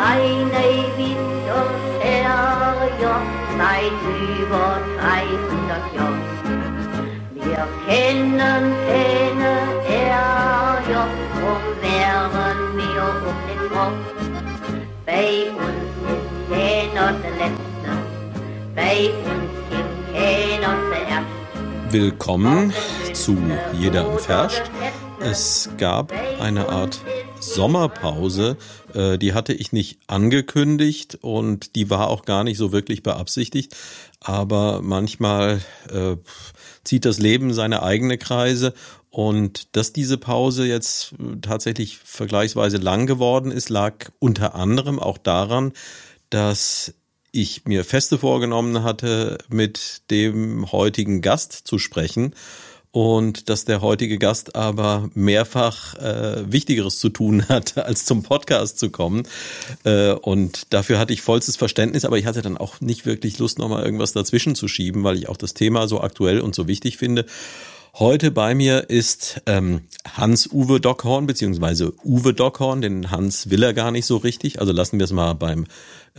seine Winter her, seit über 300 Jahren. Wir kennen keine Ärger, drum wären wir um den Kopf. Bei uns ist keiner der Letzte, bei uns gibt keiner zuerst. Willkommen zu Jeder im Ferscht. Es gab eine Art Sommerpause, äh, die hatte ich nicht angekündigt und die war auch gar nicht so wirklich beabsichtigt. Aber manchmal äh, zieht das Leben seine eigene Kreise und dass diese Pause jetzt tatsächlich vergleichsweise lang geworden ist, lag unter anderem auch daran, dass ich mir feste vorgenommen hatte, mit dem heutigen Gast zu sprechen und dass der heutige Gast aber mehrfach äh, Wichtigeres zu tun hat, als zum Podcast zu kommen. Äh, und dafür hatte ich vollstes Verständnis, aber ich hatte dann auch nicht wirklich Lust, nochmal irgendwas dazwischen zu schieben, weil ich auch das Thema so aktuell und so wichtig finde. Heute bei mir ist ähm, Hans-Uwe Dockhorn, beziehungsweise Uwe Dockhorn, den Hans will er gar nicht so richtig. Also lassen wir es mal beim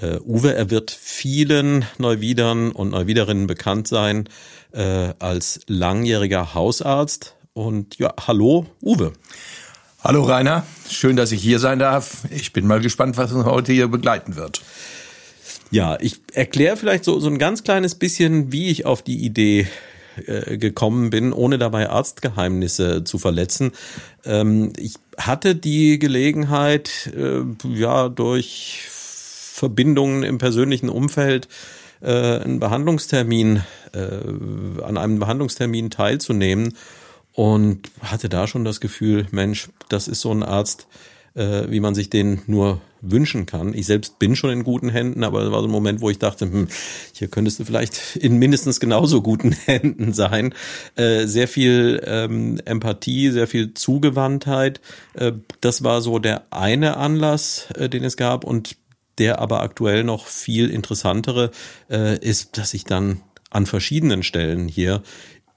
äh, Uwe. Er wird vielen Neuwiedern und Neuwiederinnen bekannt sein äh, als langjähriger Hausarzt. Und ja, hallo Uwe. Hallo Rainer, schön, dass ich hier sein darf. Ich bin mal gespannt, was uns heute hier begleiten wird. Ja, ich erkläre vielleicht so, so ein ganz kleines bisschen, wie ich auf die Idee äh, gekommen bin, ohne dabei Arztgeheimnisse zu verletzen. Ähm, ich hatte die Gelegenheit, äh, ja, durch Verbindungen im persönlichen Umfeld einen Behandlungstermin, an einem Behandlungstermin teilzunehmen und hatte da schon das Gefühl, Mensch, das ist so ein Arzt, wie man sich den nur wünschen kann. Ich selbst bin schon in guten Händen, aber es war so ein Moment, wo ich dachte, hm, hier könntest du vielleicht in mindestens genauso guten Händen sein. Äh, sehr viel ähm, Empathie, sehr viel Zugewandtheit. Äh, das war so der eine Anlass, äh, den es gab und der aber aktuell noch viel interessantere äh, ist, dass ich dann an verschiedenen Stellen hier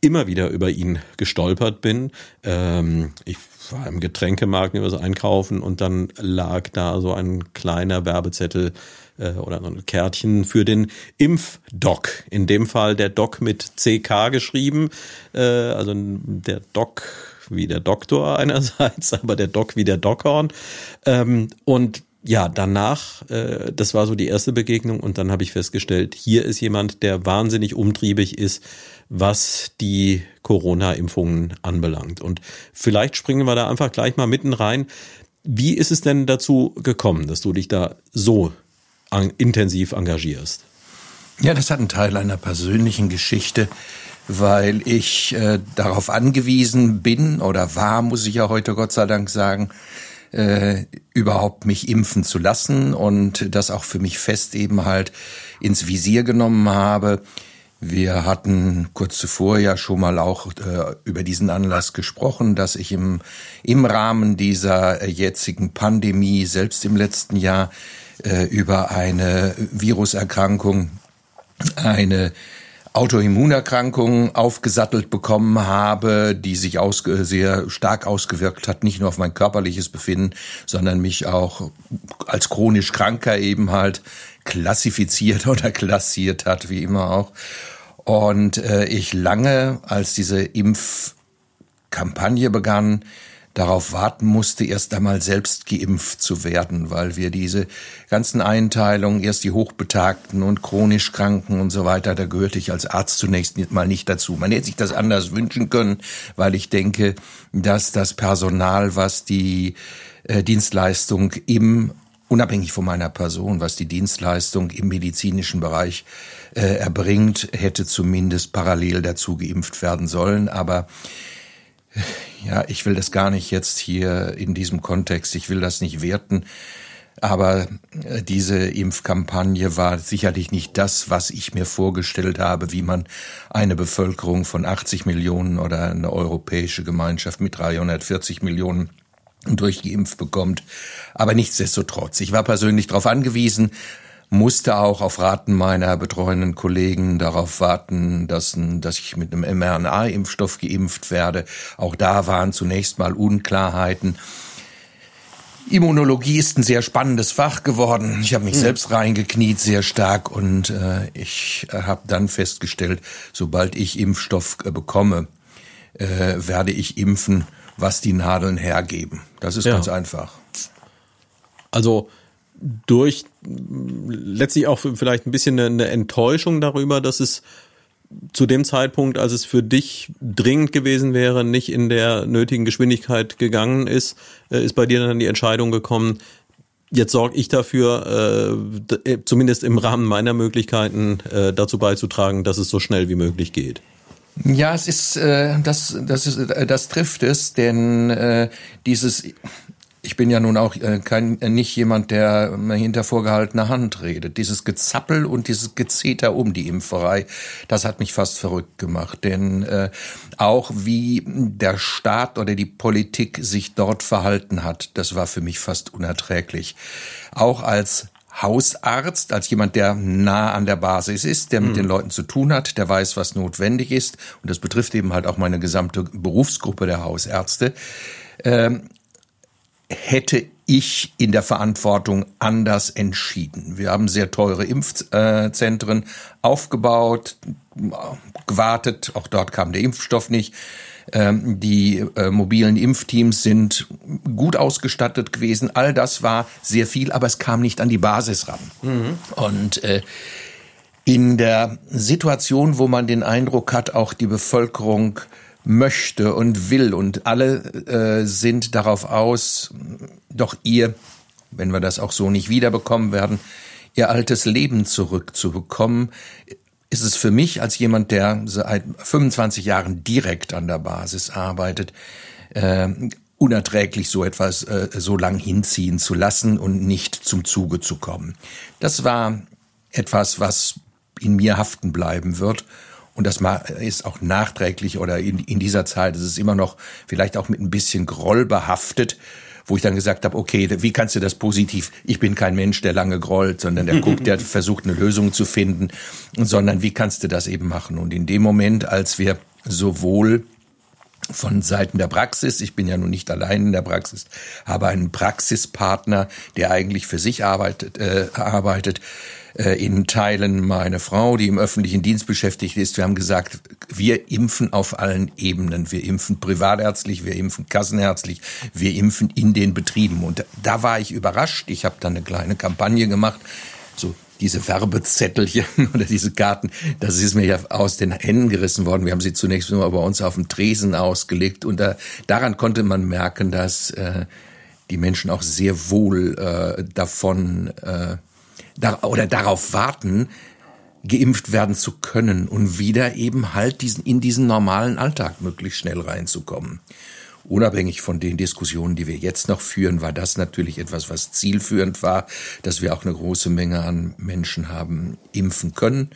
immer wieder über ihn gestolpert bin. Ähm, ich war im Getränkemarkt was einkaufen und dann lag da so ein kleiner Werbezettel äh, oder so ein Kärtchen für den Impfdoc. In dem Fall der Doc mit CK geschrieben, äh, also der Doc wie der Doktor einerseits, aber der Doc wie der Dockhorn. Ähm, und ja, danach, äh, das war so die erste Begegnung und dann habe ich festgestellt, hier ist jemand, der wahnsinnig umtriebig ist, was die Corona-Impfungen anbelangt. Und vielleicht springen wir da einfach gleich mal mitten rein. Wie ist es denn dazu gekommen, dass du dich da so intensiv engagierst? Ja, das hat einen Teil einer persönlichen Geschichte, weil ich äh, darauf angewiesen bin oder war, muss ich ja heute Gott sei Dank sagen, äh, überhaupt mich impfen zu lassen und das auch für mich fest eben halt ins Visier genommen habe. Wir hatten kurz zuvor ja schon mal auch äh, über diesen Anlass gesprochen, dass ich im, im Rahmen dieser jetzigen Pandemie, selbst im letzten Jahr, äh, über eine Viruserkrankung, eine Autoimmunerkrankung aufgesattelt bekommen habe, die sich sehr stark ausgewirkt hat, nicht nur auf mein körperliches Befinden, sondern mich auch als chronisch Kranker eben halt klassifiziert oder klassiert hat, wie immer auch. Und äh, ich lange, als diese Impfkampagne begann, darauf warten musste, erst einmal selbst geimpft zu werden, weil wir diese ganzen Einteilungen, erst die Hochbetagten und chronisch Kranken und so weiter, da gehörte ich als Arzt zunächst mal nicht dazu. Man hätte sich das anders wünschen können, weil ich denke, dass das Personal, was die äh, Dienstleistung im unabhängig von meiner Person, was die Dienstleistung im medizinischen Bereich äh, erbringt, hätte zumindest parallel dazu geimpft werden sollen. Aber ja, ich will das gar nicht jetzt hier in diesem Kontext, ich will das nicht werten. Aber äh, diese Impfkampagne war sicherlich nicht das, was ich mir vorgestellt habe, wie man eine Bevölkerung von 80 Millionen oder eine europäische Gemeinschaft mit 340 Millionen durchgeimpft bekommt. Aber nichtsdestotrotz, ich war persönlich darauf angewiesen, musste auch auf Raten meiner betreuenden Kollegen darauf warten, dass, dass ich mit einem mRNA-Impfstoff geimpft werde. Auch da waren zunächst mal Unklarheiten. Immunologie ist ein sehr spannendes Fach geworden. Ich habe mich mhm. selbst reingekniet sehr stark und äh, ich habe dann festgestellt, sobald ich Impfstoff äh, bekomme, äh, werde ich impfen, was die Nadeln hergeben. Das ist ja. ganz einfach. Also durch letztlich auch vielleicht ein bisschen eine Enttäuschung darüber, dass es zu dem Zeitpunkt, als es für dich dringend gewesen wäre, nicht in der nötigen Geschwindigkeit gegangen ist, äh, ist bei dir dann die Entscheidung gekommen, jetzt sorge ich dafür, äh, äh, zumindest im Rahmen meiner Möglichkeiten, dazu beizutragen, dass es so schnell wie möglich geht. Ja, es ist äh, das, das ist, das trifft es, denn dieses ich bin ja nun auch äh, kein, äh, nicht jemand, der hinter vorgehaltener Hand redet. Dieses Gezappel und dieses Gezeter um die Impferei, das hat mich fast verrückt gemacht. Denn äh, auch wie der Staat oder die Politik sich dort verhalten hat, das war für mich fast unerträglich. Auch als Hausarzt, als jemand, der nah an der Basis ist, der mit mhm. den Leuten zu tun hat, der weiß, was notwendig ist. Und das betrifft eben halt auch meine gesamte Berufsgruppe der Hausärzte. Ähm, hätte ich in der Verantwortung anders entschieden. Wir haben sehr teure Impfzentren aufgebaut, gewartet, auch dort kam der Impfstoff nicht. Ähm, die äh, mobilen Impfteams sind gut ausgestattet gewesen. All das war sehr viel, aber es kam nicht an die Basis ran. Mhm. Und äh, in der Situation, wo man den Eindruck hat, auch die Bevölkerung möchte und will. Und alle äh, sind darauf aus, doch ihr, wenn wir das auch so nicht wiederbekommen werden, ihr altes Leben zurückzubekommen, ist es für mich als jemand, der seit 25 Jahren direkt an der Basis arbeitet, äh, unerträglich, so etwas äh, so lang hinziehen zu lassen und nicht zum Zuge zu kommen. Das war etwas, was in mir haften bleiben wird und das ist auch nachträglich oder in, in dieser Zeit ist es immer noch vielleicht auch mit ein bisschen Groll behaftet, wo ich dann gesagt habe, okay, wie kannst du das positiv? Ich bin kein Mensch, der lange grollt, sondern der guckt, der versucht eine Lösung zu finden, sondern wie kannst du das eben machen? Und in dem Moment, als wir sowohl von Seiten der Praxis. Ich bin ja nun nicht allein in der Praxis, habe einen Praxispartner, der eigentlich für sich arbeitet, äh, arbeitet in Teilen meine Frau, die im öffentlichen Dienst beschäftigt ist. Wir haben gesagt, wir impfen auf allen Ebenen. Wir impfen privatärztlich, wir impfen kassenärztlich, wir impfen in den Betrieben. Und da war ich überrascht. Ich habe dann eine kleine Kampagne gemacht, so diese Werbezettelchen oder diese Karten, das ist mir ja aus den Händen gerissen worden. Wir haben sie zunächst nur bei uns auf dem Tresen ausgelegt und da, daran konnte man merken, dass äh, die Menschen auch sehr wohl äh, davon äh, oder darauf warten, geimpft werden zu können und wieder eben halt diesen, in diesen normalen Alltag möglichst schnell reinzukommen. Unabhängig von den Diskussionen, die wir jetzt noch führen, war das natürlich etwas, was zielführend war, dass wir auch eine große Menge an Menschen haben impfen können.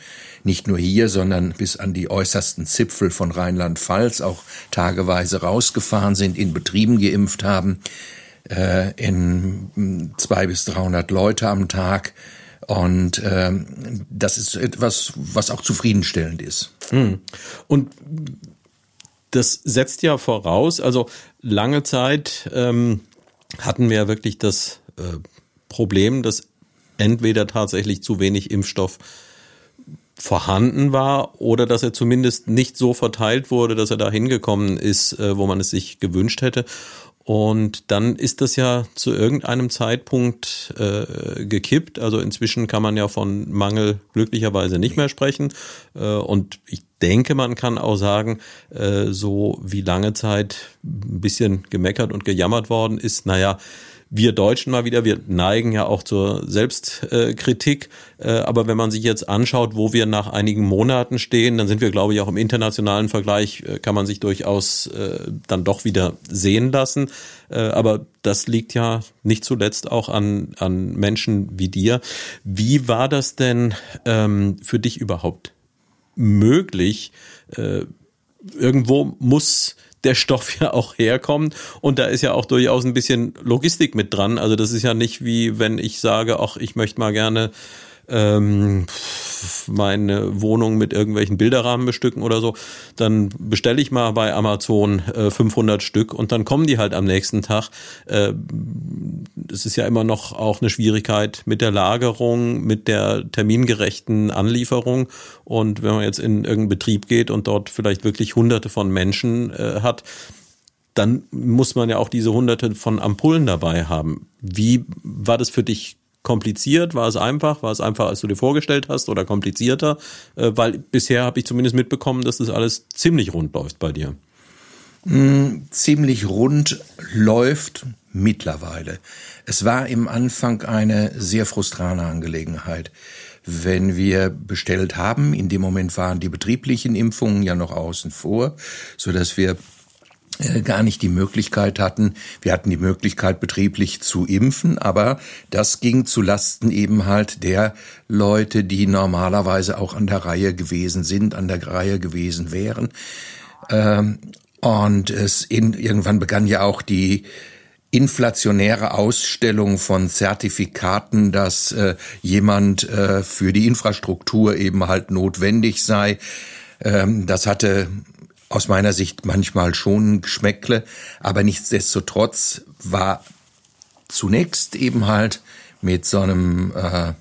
Nicht nur hier, sondern bis an die äußersten Zipfel von Rheinland-Pfalz auch tageweise rausgefahren sind, in Betrieben geimpft haben, äh, in zwei bis dreihundert Leute am Tag und ähm, das ist etwas, was auch zufriedenstellend ist. Hm. Und das setzt ja voraus, also lange Zeit ähm, hatten wir ja wirklich das äh, Problem, dass entweder tatsächlich zu wenig Impfstoff vorhanden war oder dass er zumindest nicht so verteilt wurde, dass er da hingekommen ist, äh, wo man es sich gewünscht hätte. Und dann ist das ja zu irgendeinem Zeitpunkt äh, gekippt. Also inzwischen kann man ja von Mangel glücklicherweise nicht mehr sprechen. Äh, und ich denke, man kann auch sagen, äh, so wie lange Zeit ein bisschen gemeckert und gejammert worden ist, naja, wir Deutschen mal wieder, wir neigen ja auch zur Selbstkritik, äh, aber wenn man sich jetzt anschaut, wo wir nach einigen Monaten stehen, dann sind wir, glaube ich, auch im internationalen Vergleich, äh, kann man sich durchaus äh, dann doch wieder sehen lassen. Aber das liegt ja nicht zuletzt auch an, an Menschen wie dir. Wie war das denn ähm, für dich überhaupt möglich? irgendwo muss der Stoff ja auch herkommt. Und da ist ja auch durchaus ein bisschen Logistik mit dran. Also das ist ja nicht wie wenn ich sage, ach, ich möchte mal gerne ähm, meine Wohnung mit irgendwelchen Bilderrahmen bestücken oder so, dann bestelle ich mal bei Amazon äh, 500 Stück und dann kommen die halt am nächsten Tag. Äh, es ist ja immer noch auch eine Schwierigkeit mit der Lagerung, mit der termingerechten Anlieferung und wenn man jetzt in irgendeinen Betrieb geht und dort vielleicht wirklich hunderte von Menschen äh, hat, dann muss man ja auch diese hunderte von Ampullen dabei haben. Wie war das für dich kompliziert? War es einfach? War es einfach, als du dir vorgestellt hast oder komplizierter? Äh, weil bisher habe ich zumindest mitbekommen, dass das alles ziemlich rund läuft bei dir. Mm, ziemlich rund läuft mittlerweile. Es war im Anfang eine sehr frustrane Angelegenheit. Wenn wir bestellt haben, in dem Moment waren die betrieblichen Impfungen ja noch außen vor, so dass wir gar nicht die Möglichkeit hatten. Wir hatten die Möglichkeit, betrieblich zu impfen, aber das ging zu Lasten eben halt der Leute, die normalerweise auch an der Reihe gewesen sind, an der Reihe gewesen wären. Ähm, und es in, irgendwann begann ja auch die inflationäre Ausstellung von Zertifikaten, dass äh, jemand äh, für die Infrastruktur eben halt notwendig sei. Ähm, das hatte aus meiner Sicht manchmal schon Geschmäckle, aber nichtsdestotrotz war zunächst eben halt mit so einem äh,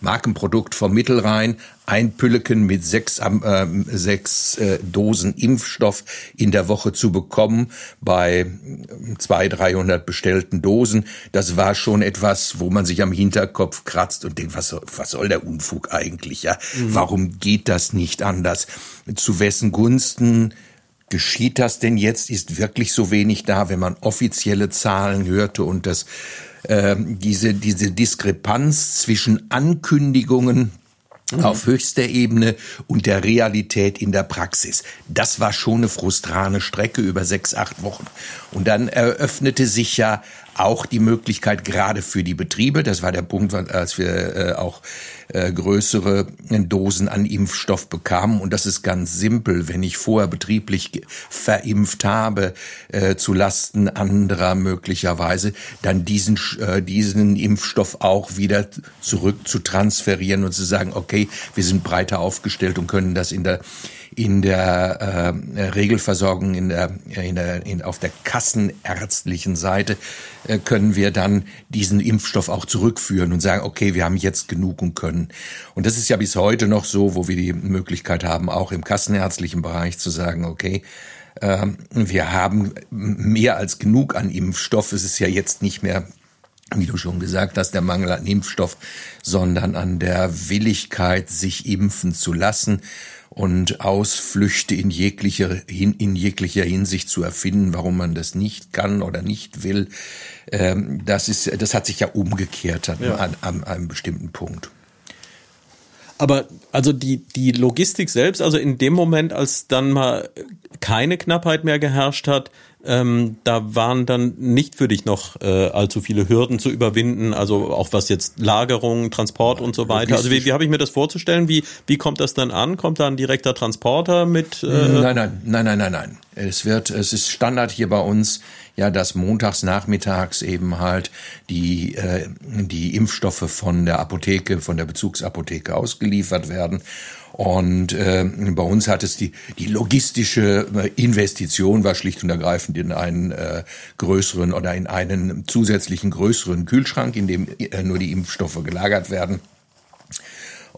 Markenprodukt vom Mittelrhein ein Pülleken mit sechs, äh, sechs äh, Dosen Impfstoff in der Woche zu bekommen bei zwei, dreihundert bestellten Dosen. Das war schon etwas, wo man sich am Hinterkopf kratzt und denkt, was, was soll der Unfug eigentlich? Ja, mhm. warum geht das nicht anders? Zu wessen Gunsten geschieht das denn jetzt? Ist wirklich so wenig da, wenn man offizielle Zahlen hörte und das äh, diese diese Diskrepanz zwischen Ankündigungen mhm. auf höchster Ebene und der Realität in der Praxis. Das war schon eine frustrane Strecke über sechs, acht Wochen. Und dann eröffnete sich ja auch die Möglichkeit gerade für die Betriebe, das war der Punkt, als wir äh, auch äh, größere Dosen an Impfstoff bekamen. Und das ist ganz simpel. Wenn ich vorher betrieblich verimpft habe, äh, zu Lasten anderer möglicherweise, dann diesen, äh, diesen Impfstoff auch wieder zurück zu transferieren und zu sagen, okay, wir sind breiter aufgestellt und können das in der in der äh, Regelversorgung, in der, in der, in, auf der kassenärztlichen Seite äh, können wir dann diesen Impfstoff auch zurückführen und sagen, okay, wir haben jetzt genug und können. Und das ist ja bis heute noch so, wo wir die Möglichkeit haben, auch im kassenärztlichen Bereich zu sagen, okay, äh, wir haben mehr als genug an Impfstoff. Es ist ja jetzt nicht mehr wie du schon gesagt hast, der Mangel an Impfstoff, sondern an der Willigkeit, sich impfen zu lassen und Ausflüchte in jeglicher, in jeglicher Hinsicht zu erfinden, warum man das nicht kann oder nicht will. Ähm, das ist, das hat sich ja umgekehrt an, ja. an, an einem bestimmten Punkt. Aber also die, die Logistik selbst, also in dem Moment, als dann mal keine Knappheit mehr geherrscht hat, ähm, da waren dann nicht für dich noch äh, allzu viele Hürden zu überwinden, also auch was jetzt Lagerung, Transport und so weiter. Also wie, wie habe ich mir das vorzustellen? Wie, wie kommt das dann an? Kommt da ein direkter Transporter mit? Äh nein, nein, nein, nein, nein, nein. Es wird, es ist Standard hier bei uns, ja, dass montags nachmittags eben halt die äh, die Impfstoffe von der Apotheke, von der Bezugsapotheke ausgeliefert werden und äh, bei uns hat es die, die logistische äh, Investition war schlicht und ergreifend in einen äh, größeren oder in einen zusätzlichen größeren Kühlschrank, in dem äh, nur die Impfstoffe gelagert werden.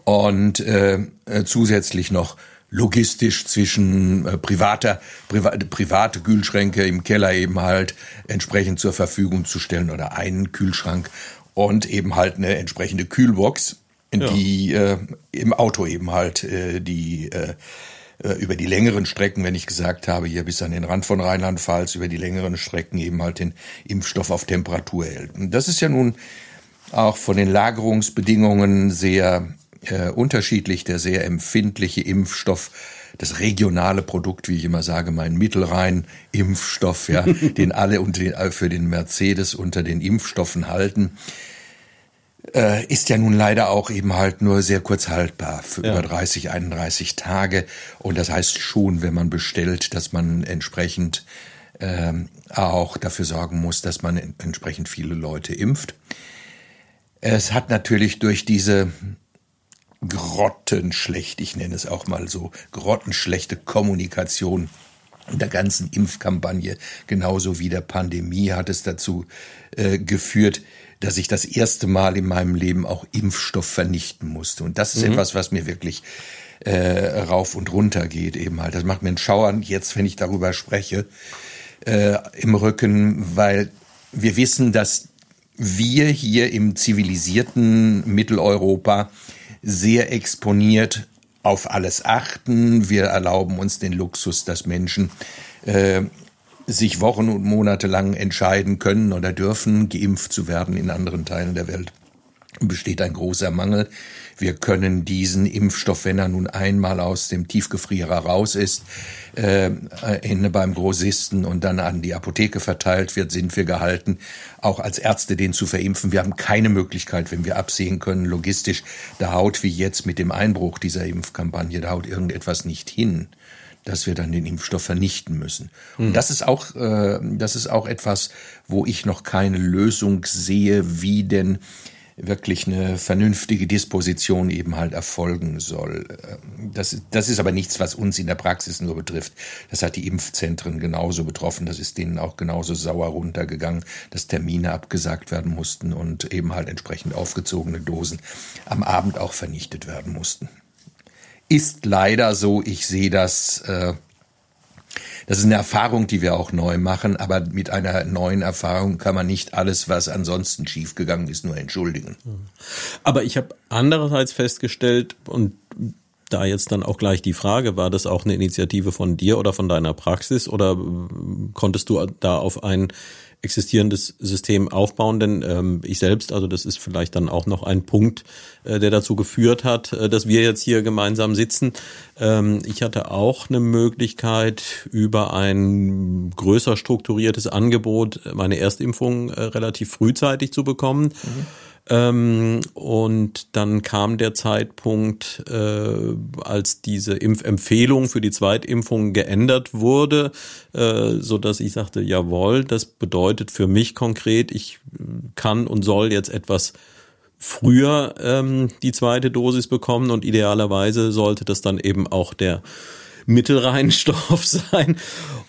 Und äh, äh zusätzlich noch logistisch zwischen äh, privater, priva private Kühlschränke im Keller eben halt entsprechend zur Verfügung zu stellen oder einen Kühlschrank und eben halt eine entsprechende Kühlbox ja. die äh, im Auto eben halt äh, die äh, äh, über die längeren Strecken, wenn ich gesagt habe, hier bis an den Rand von Rheinland-Pfalz, über die längeren Strecken eben halt den Impfstoff auf Temperatur hält. Und das ist ja nun auch von den Lagerungsbedingungen sehr äh, unterschiedlich. Der sehr empfindliche Impfstoff, das regionale Produkt, wie ich immer sage, mein Mittelrhein-Impfstoff, ja, den alle unter den, für den Mercedes unter den Impfstoffen halten äh, ist ja nun leider auch eben halt nur sehr kurz haltbar für ja. über 30, 31 Tage. Und das heißt schon, wenn man bestellt, dass man entsprechend ähm, auch dafür sorgen muss, dass man entsprechend viele Leute impft. Es hat natürlich durch diese grottenschlecht, ich nenne es auch mal so, grottenschlechte Kommunikation der ganzen Impfkampagne, genauso wie der Pandemie, hat es dazu äh, geführt, dass ich das erste Mal in meinem Leben auch Impfstoff vernichten musste. Und das ist mhm. etwas, was mir wirklich äh, rauf und runter geht eben halt. Das macht mir einen Schauern jetzt, wenn ich darüber spreche, äh, im Rücken, weil wir wissen, dass wir hier im zivilisierten Mitteleuropa sehr exponiert auf alles achten. Wir erlauben uns den Luxus, dass Menschen äh, sich Wochen und Monate lang entscheiden können oder dürfen, geimpft zu werden in anderen Teilen der Welt. Besteht ein großer Mangel. Wir können diesen Impfstoff, wenn er nun einmal aus dem Tiefgefrierer raus ist, äh, in, beim Grossisten und dann an die Apotheke verteilt wird, sind wir gehalten, auch als Ärzte den zu verimpfen. Wir haben keine Möglichkeit, wenn wir absehen können, logistisch, da haut wie jetzt mit dem Einbruch dieser Impfkampagne, da haut irgendetwas nicht hin dass wir dann den Impfstoff vernichten müssen. Und hm. das ist auch, äh, das ist auch etwas, wo ich noch keine Lösung sehe, wie denn wirklich eine vernünftige Disposition eben halt erfolgen soll. Das, das ist aber nichts, was uns in der Praxis nur betrifft. Das hat die Impfzentren genauso betroffen. Das ist denen auch genauso sauer runtergegangen, dass Termine abgesagt werden mussten und eben halt entsprechend aufgezogene Dosen am Abend auch vernichtet werden mussten. Ist leider so. Ich sehe das äh, das ist eine Erfahrung, die wir auch neu machen, aber mit einer neuen Erfahrung kann man nicht alles, was ansonsten schiefgegangen ist, nur entschuldigen. Aber ich habe andererseits festgestellt und da jetzt dann auch gleich die Frage, war das auch eine Initiative von dir oder von deiner Praxis oder konntest du da auf ein existierendes System aufbauen. Denn ähm, ich selbst, also das ist vielleicht dann auch noch ein Punkt, äh, der dazu geführt hat, äh, dass wir jetzt hier gemeinsam sitzen. Ähm, ich hatte auch eine Möglichkeit, über ein größer strukturiertes Angebot meine Erstimpfung äh, relativ frühzeitig zu bekommen. Mhm. Ähm, und dann kam der Zeitpunkt, äh, als diese Impfempfehlung für die Zweitimpfung geändert wurde, äh, so dass ich sagte, jawohl, das bedeutet für mich konkret, ich kann und soll jetzt etwas früher ähm, die zweite Dosis bekommen und idealerweise sollte das dann eben auch der Mittelreinstoff sein.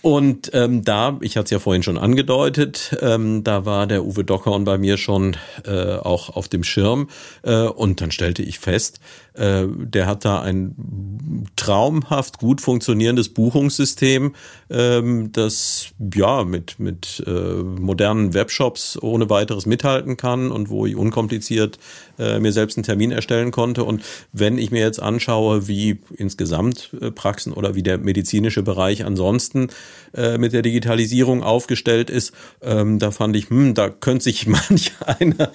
Und ähm, da, ich hatte es ja vorhin schon angedeutet, ähm, da war der Uwe Dockhorn bei mir schon äh, auch auf dem Schirm. Äh, und dann stellte ich fest, äh, der hat da ein traumhaft gut funktionierendes Buchungssystem, ähm, das ja mit, mit äh, modernen Webshops ohne weiteres mithalten kann und wo ich unkompliziert äh, mir selbst einen Termin erstellen konnte. Und wenn ich mir jetzt anschaue, wie insgesamt äh, Praxen oder wie der medizinische Bereich ansonsten äh, mit der Digitalisierung aufgestellt ist, ähm, da fand ich, hm, da könnte sich manch einer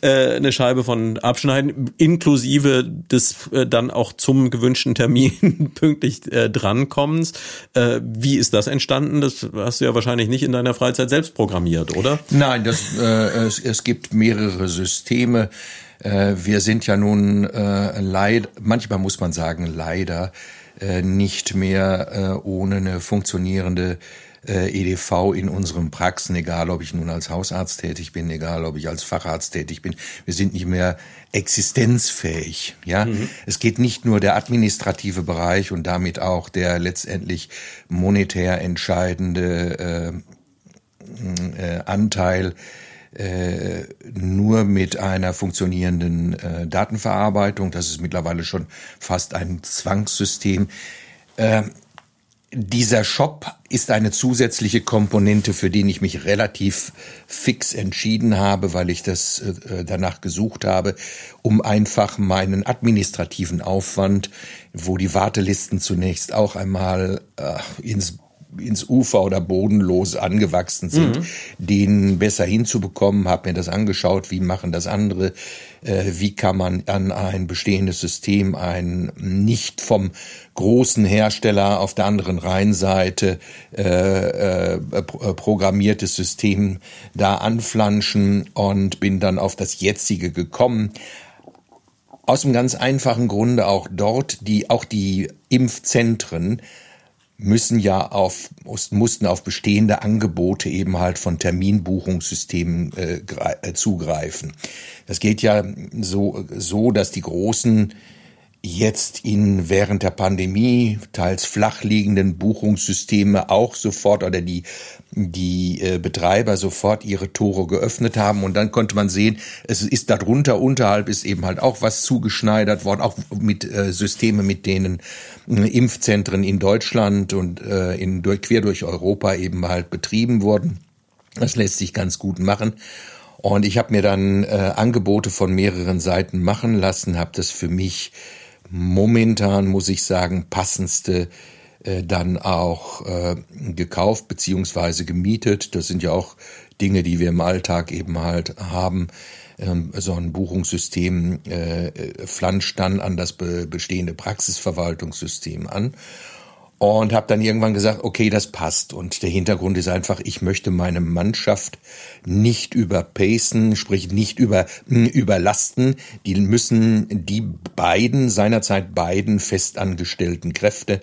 äh, eine Scheibe von abschneiden, inklusive des äh, dann auch zum gewünschten Termin pünktlich äh, drankommens. Äh, wie ist das entstanden? Das hast du ja wahrscheinlich nicht in deiner Freizeit selbst programmiert, oder? Nein, das, äh, es, es gibt mehrere Systeme. Äh, wir sind ja nun äh, leid, manchmal muss man sagen leider äh, nicht mehr äh, ohne eine funktionierende äh, EDV in unseren Praxen, egal ob ich nun als Hausarzt tätig bin, egal ob ich als Facharzt tätig bin. Wir sind nicht mehr existenzfähig. Ja, mhm. es geht nicht nur der administrative Bereich und damit auch der letztendlich monetär entscheidende äh, äh, Anteil äh, nur mit einer funktionierenden äh, Datenverarbeitung. Das ist mittlerweile schon fast ein Zwangssystem. Äh, dieser Shop ist eine zusätzliche Komponente, für den ich mich relativ fix entschieden habe, weil ich das äh, danach gesucht habe, um einfach meinen administrativen Aufwand, wo die Wartelisten zunächst auch einmal äh, ins ins Ufer oder bodenlos angewachsen sind, mhm. den besser hinzubekommen, habe mir das angeschaut, wie machen das andere, äh, wie kann man an ein bestehendes System ein nicht vom großen Hersteller auf der anderen Rheinseite äh, äh, programmiertes System da anflanschen und bin dann auf das jetzige gekommen. Aus einem ganz einfachen Grunde auch dort, die, auch die Impfzentren müssen ja auf, mussten auf bestehende Angebote eben halt von Terminbuchungssystemen äh, äh, zugreifen. Das geht ja so, so, dass die großen jetzt in während der Pandemie teils flach liegenden Buchungssysteme auch sofort oder die die äh, Betreiber sofort ihre Tore geöffnet haben und dann konnte man sehen, es ist darunter unterhalb ist eben halt auch was zugeschneidert worden, auch mit äh, Systeme, mit denen äh, Impfzentren in Deutschland und äh, in durch, quer durch Europa eben halt betrieben wurden. Das lässt sich ganz gut machen. Und ich habe mir dann äh, Angebote von mehreren Seiten machen lassen, habe das für mich momentan, muss ich sagen, passendste äh, dann auch äh, gekauft beziehungsweise gemietet. Das sind ja auch Dinge, die wir im Alltag eben halt haben. Ähm, so ein Buchungssystem äh, flanscht dann an das be bestehende Praxisverwaltungssystem an und habe dann irgendwann gesagt, okay, das passt. Und der Hintergrund ist einfach, ich möchte meine Mannschaft nicht überpacen, sprich nicht über, hm, überlasten. Die müssen die beiden, seinerzeit beiden festangestellten Kräfte,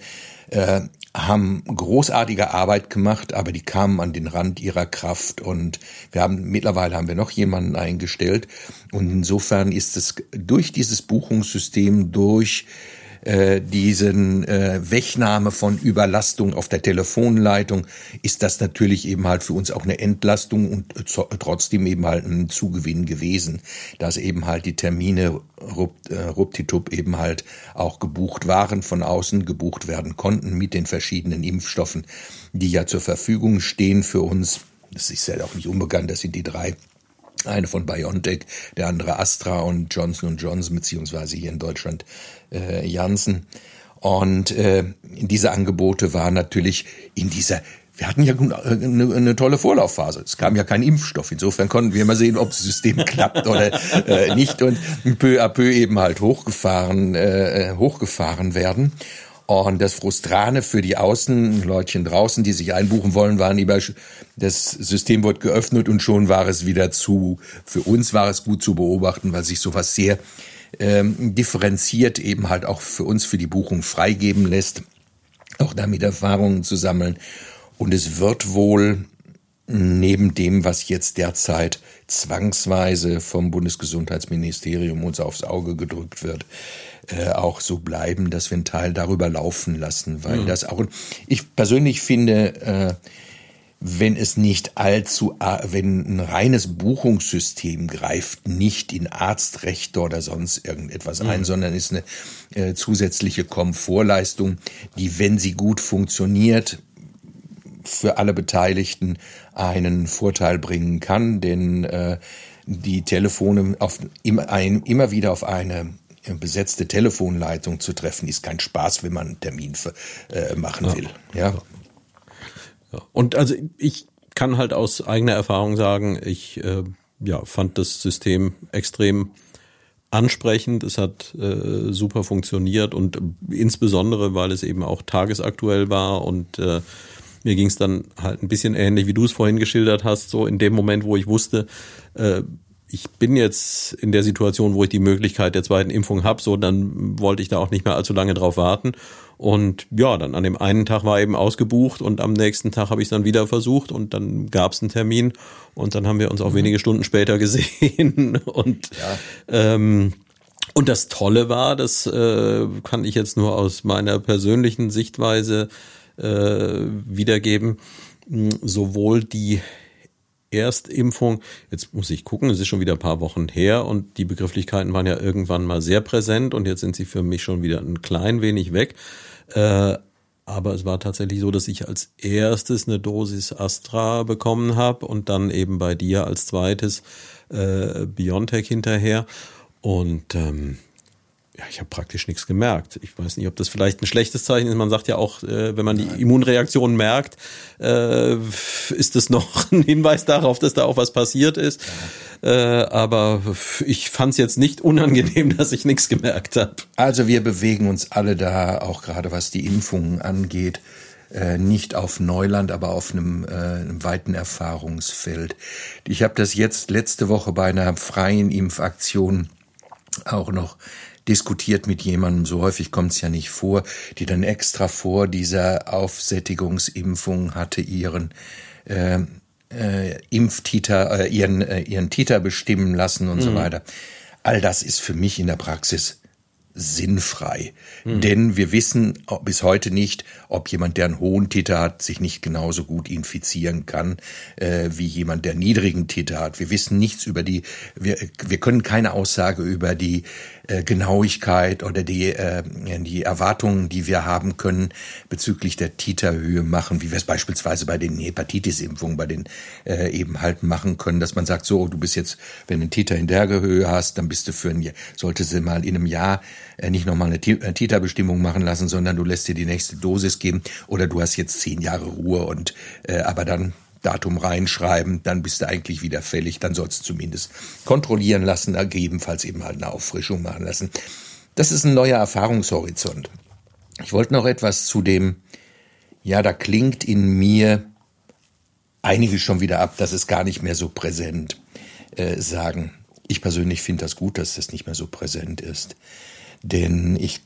äh, haben großartige Arbeit gemacht, aber die kamen an den Rand ihrer Kraft und wir haben mittlerweile haben wir noch jemanden eingestellt und insofern ist es durch dieses Buchungssystem durch äh, diesen äh, Wegnahme von Überlastung auf der Telefonleitung ist das natürlich eben halt für uns auch eine Entlastung und äh, trotzdem eben halt ein Zugewinn gewesen, dass eben halt die Termine rupt, äh, ruptitup eben halt auch gebucht waren, von außen gebucht werden konnten mit den verschiedenen Impfstoffen, die ja zur Verfügung stehen für uns. Das ist ja auch nicht unbekannt, das sind die drei eine von BioNTech, der andere Astra und Johnson Johnson, beziehungsweise hier in Deutschland äh, Janssen. Und äh, diese Angebote waren natürlich in dieser wir hatten ja eine, eine, tolle Vorlaufphase. Es kam ja kein Impfstoff. Insofern konnten wir mal sehen, ob das System klappt oder äh, nicht und peu à peu eben halt hochgefahren, äh, hochgefahren werden. Und das Frustrane für die Außenleutchen draußen, die sich einbuchen wollen, waren lieber, das System wurde geöffnet und schon war es wieder zu. Für uns war es gut zu beobachten, weil sich sowas sehr ähm, differenziert eben halt auch für uns für die Buchung freigeben lässt, auch damit Erfahrungen zu sammeln. Und es wird wohl neben dem, was jetzt derzeit zwangsweise vom Bundesgesundheitsministerium uns aufs Auge gedrückt wird, äh, auch so bleiben, dass wir einen Teil darüber laufen lassen, weil mhm. das auch, ich persönlich finde, äh, wenn es nicht allzu, wenn ein reines Buchungssystem greift nicht in Arztrechte oder sonst irgendetwas mhm. ein, sondern ist eine äh, zusätzliche Komfortleistung, die, wenn sie gut funktioniert, für alle Beteiligten einen Vorteil bringen kann, denn äh, die Telefone auf, immer, ein, immer wieder auf eine besetzte Telefonleitung zu treffen, ist kein Spaß, wenn man einen Termin für, äh, machen ja. will. Ja. ja. Und also ich kann halt aus eigener Erfahrung sagen, ich äh, ja, fand das System extrem ansprechend. Es hat äh, super funktioniert und insbesondere, weil es eben auch tagesaktuell war und äh, mir ging es dann halt ein bisschen ähnlich, wie du es vorhin geschildert hast, so in dem Moment, wo ich wusste, äh, ich bin jetzt in der Situation, wo ich die Möglichkeit der zweiten Impfung habe, so dann wollte ich da auch nicht mehr allzu lange drauf warten. Und ja, dann an dem einen Tag war eben ausgebucht und am nächsten Tag habe ich es dann wieder versucht und dann gab es einen Termin und dann haben wir uns auch mhm. wenige Stunden später gesehen. Und ja. ähm, und das Tolle war, das äh, kann ich jetzt nur aus meiner persönlichen Sichtweise äh, wiedergeben, sowohl die Erstimpfung, jetzt muss ich gucken, es ist schon wieder ein paar Wochen her und die Begrifflichkeiten waren ja irgendwann mal sehr präsent und jetzt sind sie für mich schon wieder ein klein wenig weg. Äh, aber es war tatsächlich so, dass ich als erstes eine Dosis Astra bekommen habe und dann eben bei dir als zweites äh, Biontech hinterher. Und ähm, ja, ich habe praktisch nichts gemerkt. Ich weiß nicht, ob das vielleicht ein schlechtes Zeichen ist. Man sagt ja auch, äh, wenn man die Immunreaktion merkt, äh, ist es noch ein Hinweis darauf, dass da auch was passiert ist. Äh, aber ich fand es jetzt nicht unangenehm, dass ich nichts gemerkt habe. Also wir bewegen uns alle da, auch gerade was die Impfungen angeht, äh, nicht auf Neuland, aber auf einem, äh, einem weiten Erfahrungsfeld. Ich habe das jetzt letzte Woche bei einer freien Impfaktion auch noch diskutiert mit jemandem, so häufig kommt es ja nicht vor, die dann extra vor dieser Aufsättigungsimpfung hatte ihren äh, äh, Impftiter, äh, ihren, äh, ihren Titer bestimmen lassen und mhm. so weiter. All das ist für mich in der Praxis sinnfrei. Mhm. Denn wir wissen bis heute nicht, ob jemand, der einen hohen Titer hat, sich nicht genauso gut infizieren kann, äh, wie jemand, der niedrigen Titer hat. Wir wissen nichts über die, wir, wir können keine Aussage über die äh, Genauigkeit oder die, äh, die Erwartungen, die wir haben können bezüglich der Titerhöhe machen, wie wir es beispielsweise bei den Hepatitis-Impfungen, bei den äh, eben halt machen können, dass man sagt, so, du bist jetzt, wenn du einen Titer in der Höhe hast, dann bist du für ein Jahr, solltest du mal in einem Jahr äh, nicht nochmal eine äh, Titerbestimmung machen lassen, sondern du lässt dir die nächste Dosis geben oder du hast jetzt zehn Jahre Ruhe und äh, aber dann Datum reinschreiben, dann bist du eigentlich wieder fällig, dann sollst du zumindest kontrollieren lassen, gegebenenfalls eben halt eine Auffrischung machen lassen. Das ist ein neuer Erfahrungshorizont. Ich wollte noch etwas zu dem, ja, da klingt in mir einiges schon wieder ab, das ist gar nicht mehr so präsent, äh, sagen. Ich persönlich finde das gut, dass das nicht mehr so präsent ist. Denn ich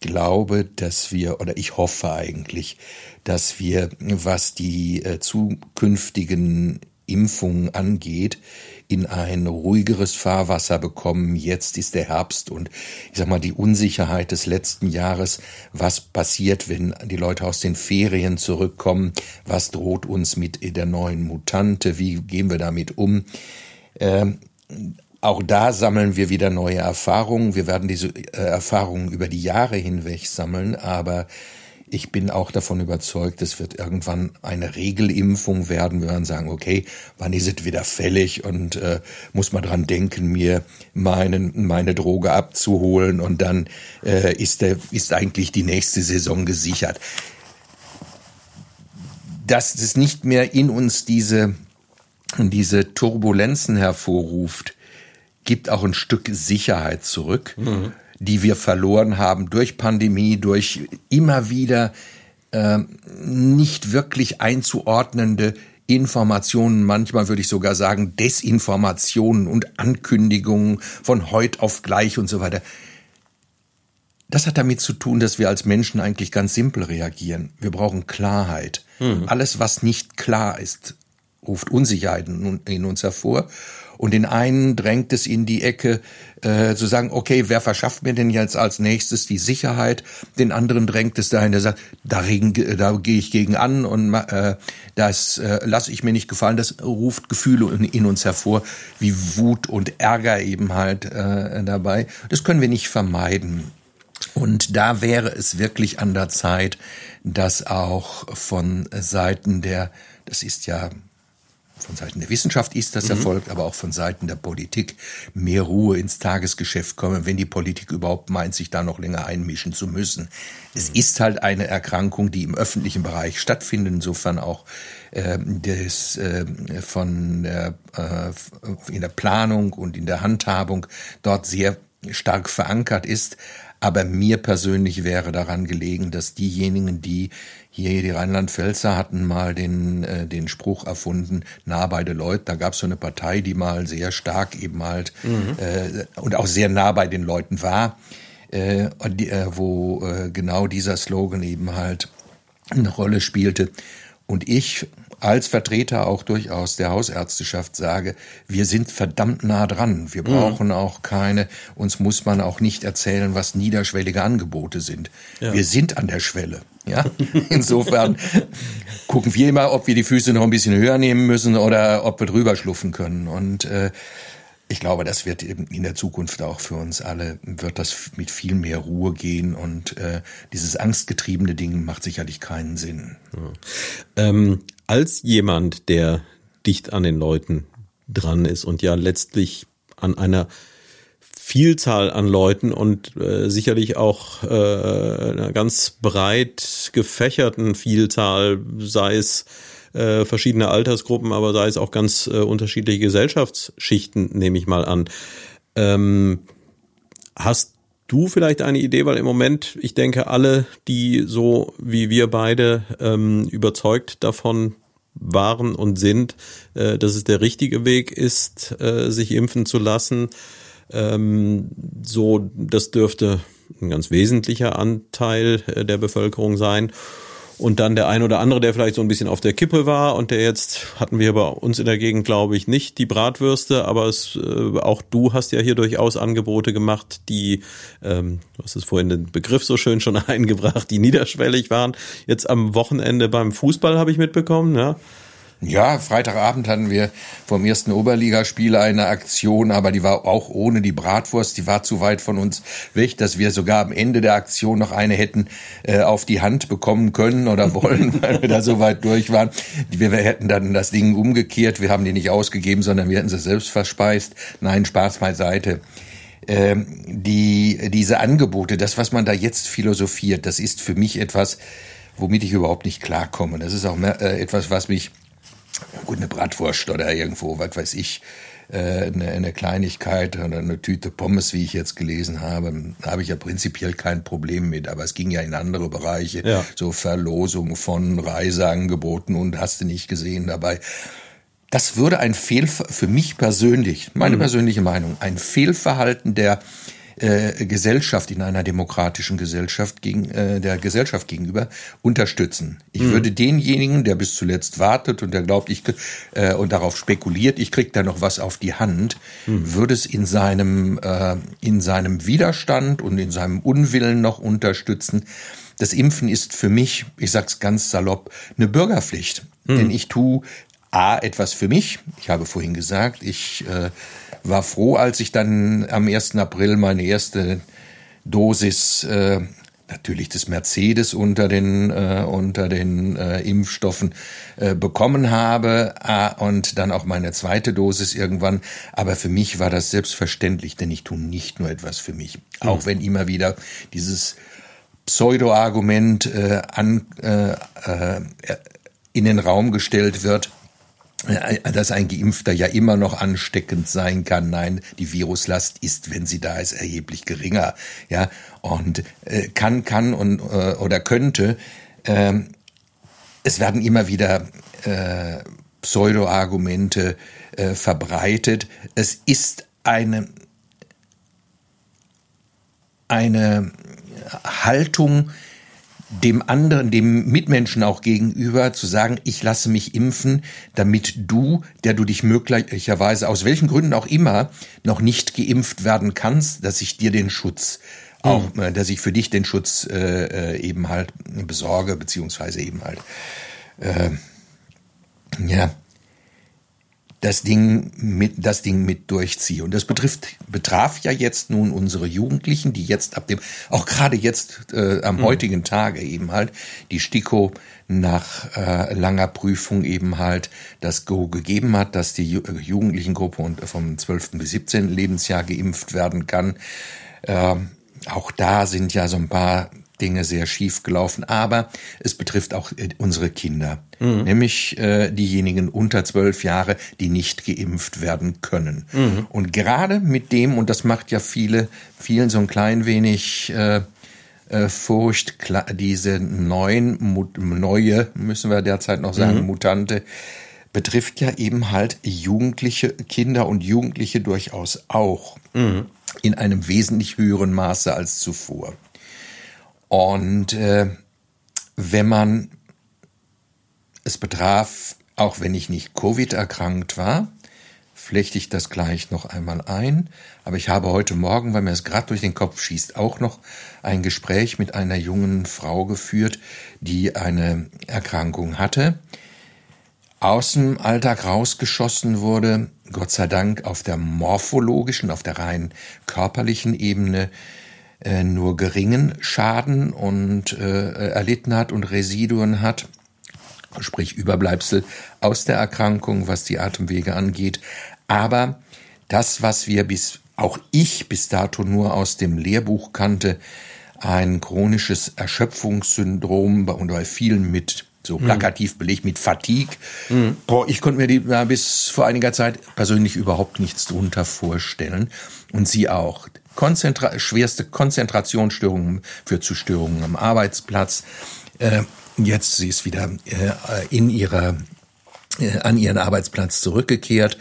glaube, dass wir, oder ich hoffe eigentlich, dass wir, was die äh, zukünftigen Impfungen angeht, in ein ruhigeres Fahrwasser bekommen. Jetzt ist der Herbst und ich sag mal die Unsicherheit des letzten Jahres. Was passiert, wenn die Leute aus den Ferien zurückkommen? Was droht uns mit der neuen Mutante? Wie gehen wir damit um? Ähm, auch da sammeln wir wieder neue Erfahrungen. Wir werden diese äh, Erfahrungen über die Jahre hinweg sammeln, aber ich bin auch davon überzeugt, es wird irgendwann eine Regelimpfung werden. Wir werden sagen, okay, wann ist es wieder fällig und äh, muss man dran denken, mir meinen, meine Droge abzuholen und dann äh, ist, der, ist eigentlich die nächste Saison gesichert. Dass es nicht mehr in uns diese, diese Turbulenzen hervorruft, gibt auch ein Stück Sicherheit zurück, mhm. die wir verloren haben durch Pandemie, durch immer wieder äh, nicht wirklich einzuordnende Informationen, manchmal würde ich sogar sagen Desinformationen und Ankündigungen von heute auf gleich und so weiter. Das hat damit zu tun, dass wir als Menschen eigentlich ganz simpel reagieren. Wir brauchen Klarheit. Mhm. Alles, was nicht klar ist, ruft Unsicherheiten in uns hervor. Und den einen drängt es in die Ecke, äh, zu sagen, okay, wer verschafft mir denn jetzt als nächstes die Sicherheit? Den anderen drängt es dahin, der sagt, da, da gehe ich gegen an und äh, das äh, lasse ich mir nicht gefallen. Das ruft Gefühle in, in uns hervor, wie Wut und Ärger eben halt äh, dabei. Das können wir nicht vermeiden. Und da wäre es wirklich an der Zeit, dass auch von Seiten der, das ist ja von Seiten der Wissenschaft ist das mhm. erfolgt, aber auch von Seiten der Politik mehr Ruhe ins Tagesgeschäft kommen, wenn die Politik überhaupt meint, sich da noch länger einmischen zu müssen. Es mhm. ist halt eine Erkrankung, die im öffentlichen Bereich stattfindet, insofern auch äh, des, äh, von der, äh, in der Planung und in der Handhabung dort sehr stark verankert ist. Aber mir persönlich wäre daran gelegen, dass diejenigen, die hier die Rheinland-Pfälzer hatten mal den, äh, den Spruch erfunden, nah bei den Leuten. Da gab es so eine Partei, die mal sehr stark eben halt mhm. äh, und auch sehr nah bei den Leuten war, äh, die, äh, wo äh, genau dieser Slogan eben halt eine Rolle spielte. Und ich als Vertreter auch durchaus der Hausärzteschaft sage, wir sind verdammt nah dran. Wir mhm. brauchen auch keine, uns muss man auch nicht erzählen, was niederschwellige Angebote sind. Ja. Wir sind an der Schwelle. Ja, insofern gucken wir immer, ob wir die Füße noch ein bisschen höher nehmen müssen oder ob wir drüber schluffen können. Und äh, ich glaube, das wird eben in der Zukunft auch für uns alle, wird das mit viel mehr Ruhe gehen und äh, dieses angstgetriebene Ding macht sicherlich keinen Sinn. Ja. Ähm, als jemand, der dicht an den Leuten dran ist und ja letztlich an einer Vielzahl an Leuten und äh, sicherlich auch äh, einer ganz breit gefächerten Vielzahl, sei es äh, verschiedene Altersgruppen, aber sei es auch ganz äh, unterschiedliche Gesellschaftsschichten, nehme ich mal an. Ähm, hast du vielleicht eine Idee, weil im Moment, ich denke, alle, die so wie wir beide ähm, überzeugt davon waren und sind, äh, dass es der richtige Weg ist, äh, sich impfen zu lassen. Ähm, so, das dürfte ein ganz wesentlicher Anteil äh, der Bevölkerung sein. Und dann der ein oder andere, der vielleicht so ein bisschen auf der Kippe war und der jetzt hatten wir bei uns in der Gegend, glaube ich, nicht die Bratwürste, aber es, äh, auch du hast ja hier durchaus Angebote gemacht, die, ähm, du hast es vorhin den Begriff so schön schon eingebracht, die niederschwellig waren. Jetzt am Wochenende beim Fußball habe ich mitbekommen, ja. Ja, Freitagabend hatten wir vom ersten Oberligaspiel eine Aktion, aber die war auch ohne die Bratwurst, die war zu weit von uns weg, dass wir sogar am Ende der Aktion noch eine hätten äh, auf die Hand bekommen können oder wollen, weil wir da so weit durch waren. Wir, wir hätten dann das Ding umgekehrt, wir haben die nicht ausgegeben, sondern wir hätten sie selbst verspeist. Nein, Spaß beiseite ähm, die, diese Angebote, das, was man da jetzt philosophiert, das ist für mich etwas, womit ich überhaupt nicht klarkomme. Das ist auch äh, etwas, was mich gut, eine Bratwurst oder irgendwo, was weiß ich, äh, eine, eine Kleinigkeit oder eine Tüte Pommes, wie ich jetzt gelesen habe, habe ich ja prinzipiell kein Problem mit. Aber es ging ja in andere Bereiche, ja. so Verlosung von Reiseangeboten und hast du nicht gesehen dabei. Das würde ein Fehl, für mich persönlich, meine mhm. persönliche Meinung, ein Fehlverhalten der äh, Gesellschaft in einer demokratischen Gesellschaft gegen äh, der Gesellschaft gegenüber unterstützen. Ich mhm. würde denjenigen, der bis zuletzt wartet und der glaubt, ich äh, und darauf spekuliert, ich krieg da noch was auf die Hand, mhm. würde es in seinem äh, in seinem Widerstand und in seinem Unwillen noch unterstützen. Das Impfen ist für mich, ich sag's ganz salopp, eine Bürgerpflicht. Mhm. Denn ich tue A, etwas für mich. Ich habe vorhin gesagt, ich äh, war froh, als ich dann am 1. April meine erste Dosis äh, natürlich des Mercedes unter den äh, unter den äh, Impfstoffen äh, bekommen habe äh, und dann auch meine zweite Dosis irgendwann. Aber für mich war das selbstverständlich, denn ich tue nicht nur etwas für mich, mhm. auch wenn immer wieder dieses Pseudo-Argument äh, an, äh, äh, in den Raum gestellt wird dass ein Geimpfter ja immer noch ansteckend sein kann. Nein, die Viruslast ist, wenn sie da ist, erheblich geringer. Ja, und äh, kann, kann und äh, oder könnte. Äh, es werden immer wieder äh, Pseudo-Argumente äh, verbreitet. Es ist eine eine Haltung, dem anderen, dem Mitmenschen auch gegenüber zu sagen, ich lasse mich impfen, damit du, der du dich möglicherweise aus welchen Gründen auch immer noch nicht geimpft werden kannst, dass ich dir den Schutz auch, mhm. dass ich für dich den Schutz äh, äh, eben halt besorge, beziehungsweise eben halt äh, ja das Ding mit, das Ding mit durchziehe. Und das betrifft, betraf ja jetzt nun unsere Jugendlichen, die jetzt ab dem, auch gerade jetzt äh, am mhm. heutigen Tage eben halt, die STIKO nach äh, langer Prüfung eben halt das Go gegeben hat, dass die äh, Jugendlichengruppe und vom 12. bis 17. Lebensjahr geimpft werden kann. Äh, auch da sind ja so ein paar Dinge sehr schief gelaufen, aber es betrifft auch äh, unsere Kinder, mhm. nämlich äh, diejenigen unter zwölf Jahre, die nicht geimpft werden können. Mhm. Und gerade mit dem, und das macht ja viele, vielen so ein klein wenig äh, äh, Furcht, diese neuen, neue, müssen wir derzeit noch sagen, mhm. Mutante, betrifft ja eben halt Jugendliche, Kinder und Jugendliche durchaus auch. Mhm. In einem wesentlich höheren Maße als zuvor. Und äh, wenn man, es betraf, auch wenn ich nicht Covid erkrankt war, flechte ich das gleich noch einmal ein. Aber ich habe heute Morgen, weil mir es gerade durch den Kopf schießt, auch noch ein Gespräch mit einer jungen Frau geführt, die eine Erkrankung hatte, aus dem Alltag rausgeschossen wurde, Gott sei Dank auf der morphologischen, auf der rein körperlichen Ebene äh, nur geringen Schaden und äh, erlitten hat und Residuen hat, sprich Überbleibsel aus der Erkrankung, was die Atemwege angeht. Aber das, was wir bis, auch ich bis dato nur aus dem Lehrbuch kannte, ein chronisches Erschöpfungssyndrom und bei vielen mit so mhm. plakativ belegt mit Fatigue. Mhm. Boah, ich konnte mir die ja, bis vor einiger Zeit persönlich überhaupt nichts drunter vorstellen. Und sie auch. Konzentra schwerste Konzentrationsstörungen führt zu Störungen am Arbeitsplatz. Äh, jetzt sie ist wieder äh, in ihrer äh, an ihren Arbeitsplatz zurückgekehrt.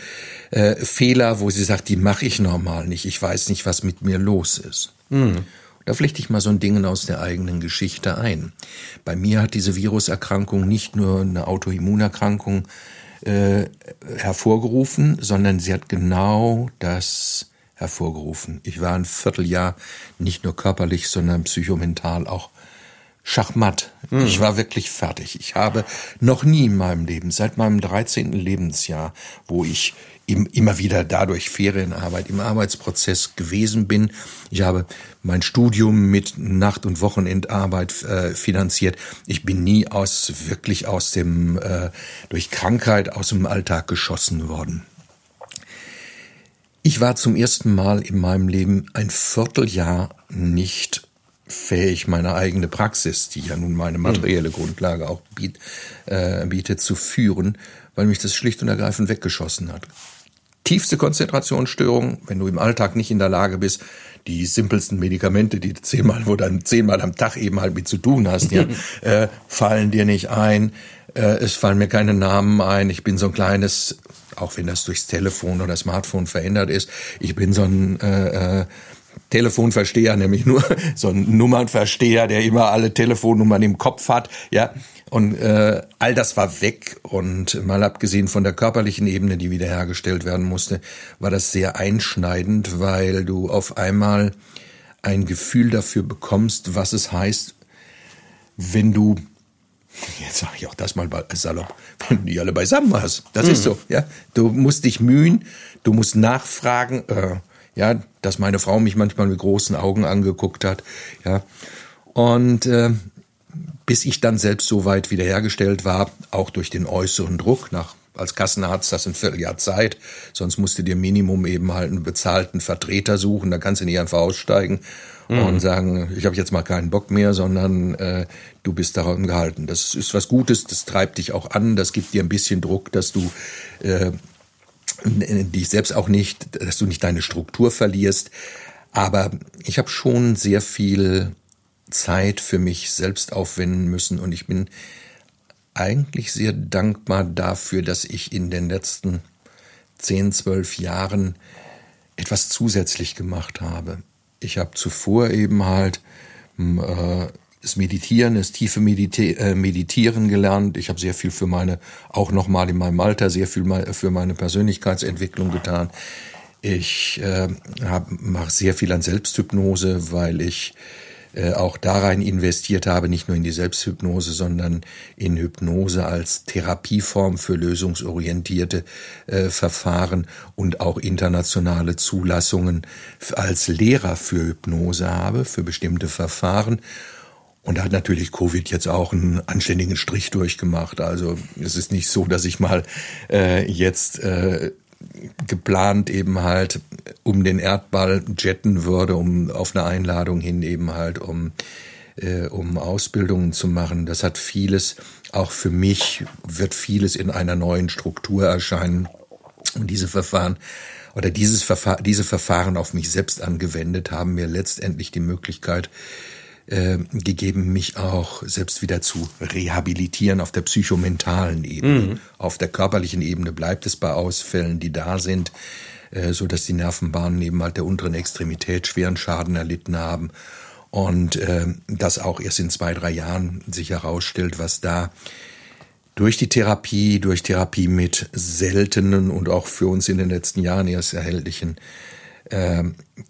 Äh, Fehler, wo sie sagt, die mache ich normal nicht. Ich weiß nicht, was mit mir los ist. Mhm. Da flechte ich mal so ein Ding aus der eigenen Geschichte ein. Bei mir hat diese Viruserkrankung nicht nur eine Autoimmunerkrankung äh, hervorgerufen, sondern sie hat genau das hervorgerufen. Ich war ein Vierteljahr nicht nur körperlich, sondern psychomental auch Schachmatt. Mhm. Ich war wirklich fertig. Ich habe noch nie in meinem Leben, seit meinem 13. Lebensjahr, wo ich immer wieder dadurch Ferienarbeit im Arbeitsprozess gewesen bin. Ich habe mein Studium mit Nacht- und Wochenendarbeit äh, finanziert. Ich bin nie aus wirklich aus dem äh, durch Krankheit aus dem Alltag geschossen worden. Ich war zum ersten Mal in meinem Leben ein Vierteljahr nicht fähig, meine eigene Praxis, die ja nun meine materielle Grundlage auch biet, äh, bietet, zu führen, weil mich das schlicht und ergreifend weggeschossen hat. Tiefste Konzentrationsstörung, wenn du im Alltag nicht in der Lage bist, die simpelsten Medikamente, die du zehnmal, wo dann zehnmal am Tag eben halt mit zu tun hast, ja, äh, fallen dir nicht ein. Äh, es fallen mir keine Namen ein. Ich bin so ein kleines, auch wenn das durchs Telefon oder Smartphone verändert ist, ich bin so ein äh, äh, Telefonversteher, nämlich nur so ein Nummernversteher, der immer alle Telefonnummern im Kopf hat, ja. Und äh, all das war weg und mal abgesehen von der körperlichen Ebene, die wiederhergestellt werden musste, war das sehr einschneidend, weil du auf einmal ein Gefühl dafür bekommst, was es heißt, wenn du jetzt sage ich auch das mal salopp, wenn du die alle beisammen hast. Das mhm. ist so, ja. Du musst dich mühen, du musst nachfragen, äh, ja, dass meine Frau mich manchmal mit großen Augen angeguckt hat, ja. Und äh, bis ich dann selbst so weit wiederhergestellt war, auch durch den äußeren Druck nach als Kassenarzt das ein Vierteljahr Zeit, sonst musst du dir Minimum eben halt einen bezahlten Vertreter suchen, da kannst du nicht einfach aussteigen mhm. und sagen, ich habe jetzt mal keinen Bock mehr, sondern äh, du bist daran gehalten. Das ist was Gutes, das treibt dich auch an, das gibt dir ein bisschen Druck, dass du äh, dich selbst auch nicht, dass du nicht deine Struktur verlierst. Aber ich habe schon sehr viel Zeit für mich selbst aufwenden müssen und ich bin eigentlich sehr dankbar dafür, dass ich in den letzten zehn, zwölf Jahren etwas zusätzlich gemacht habe. Ich habe zuvor eben halt äh, das Meditieren, das tiefe Mediti äh, Meditieren gelernt. Ich habe sehr viel für meine, auch nochmal in meinem Alter, sehr viel für meine Persönlichkeitsentwicklung getan. Ich äh, mache sehr viel an Selbsthypnose, weil ich auch da rein investiert habe, nicht nur in die Selbsthypnose, sondern in Hypnose als Therapieform für lösungsorientierte äh, Verfahren und auch internationale Zulassungen als Lehrer für Hypnose habe, für bestimmte Verfahren. Und da hat natürlich Covid jetzt auch einen anständigen Strich durchgemacht. Also es ist nicht so, dass ich mal äh, jetzt äh, geplant eben halt um den Erdball jetten würde, um auf eine Einladung hin eben halt um äh, um Ausbildungen zu machen. Das hat vieles, auch für mich wird vieles in einer neuen Struktur erscheinen. Und diese Verfahren oder dieses Verfahren, diese Verfahren auf mich selbst angewendet haben mir letztendlich die Möglichkeit äh, gegeben, mich auch selbst wieder zu rehabilitieren auf der psychomentalen Ebene. Mhm. Auf der körperlichen Ebene bleibt es bei Ausfällen, die da sind, äh, so dass die Nervenbahnen neben halt der unteren Extremität schweren Schaden erlitten haben und äh, das auch erst in zwei, drei Jahren sich herausstellt, was da durch die Therapie, durch Therapie mit seltenen und auch für uns in den letzten Jahren erst erhältlichen äh,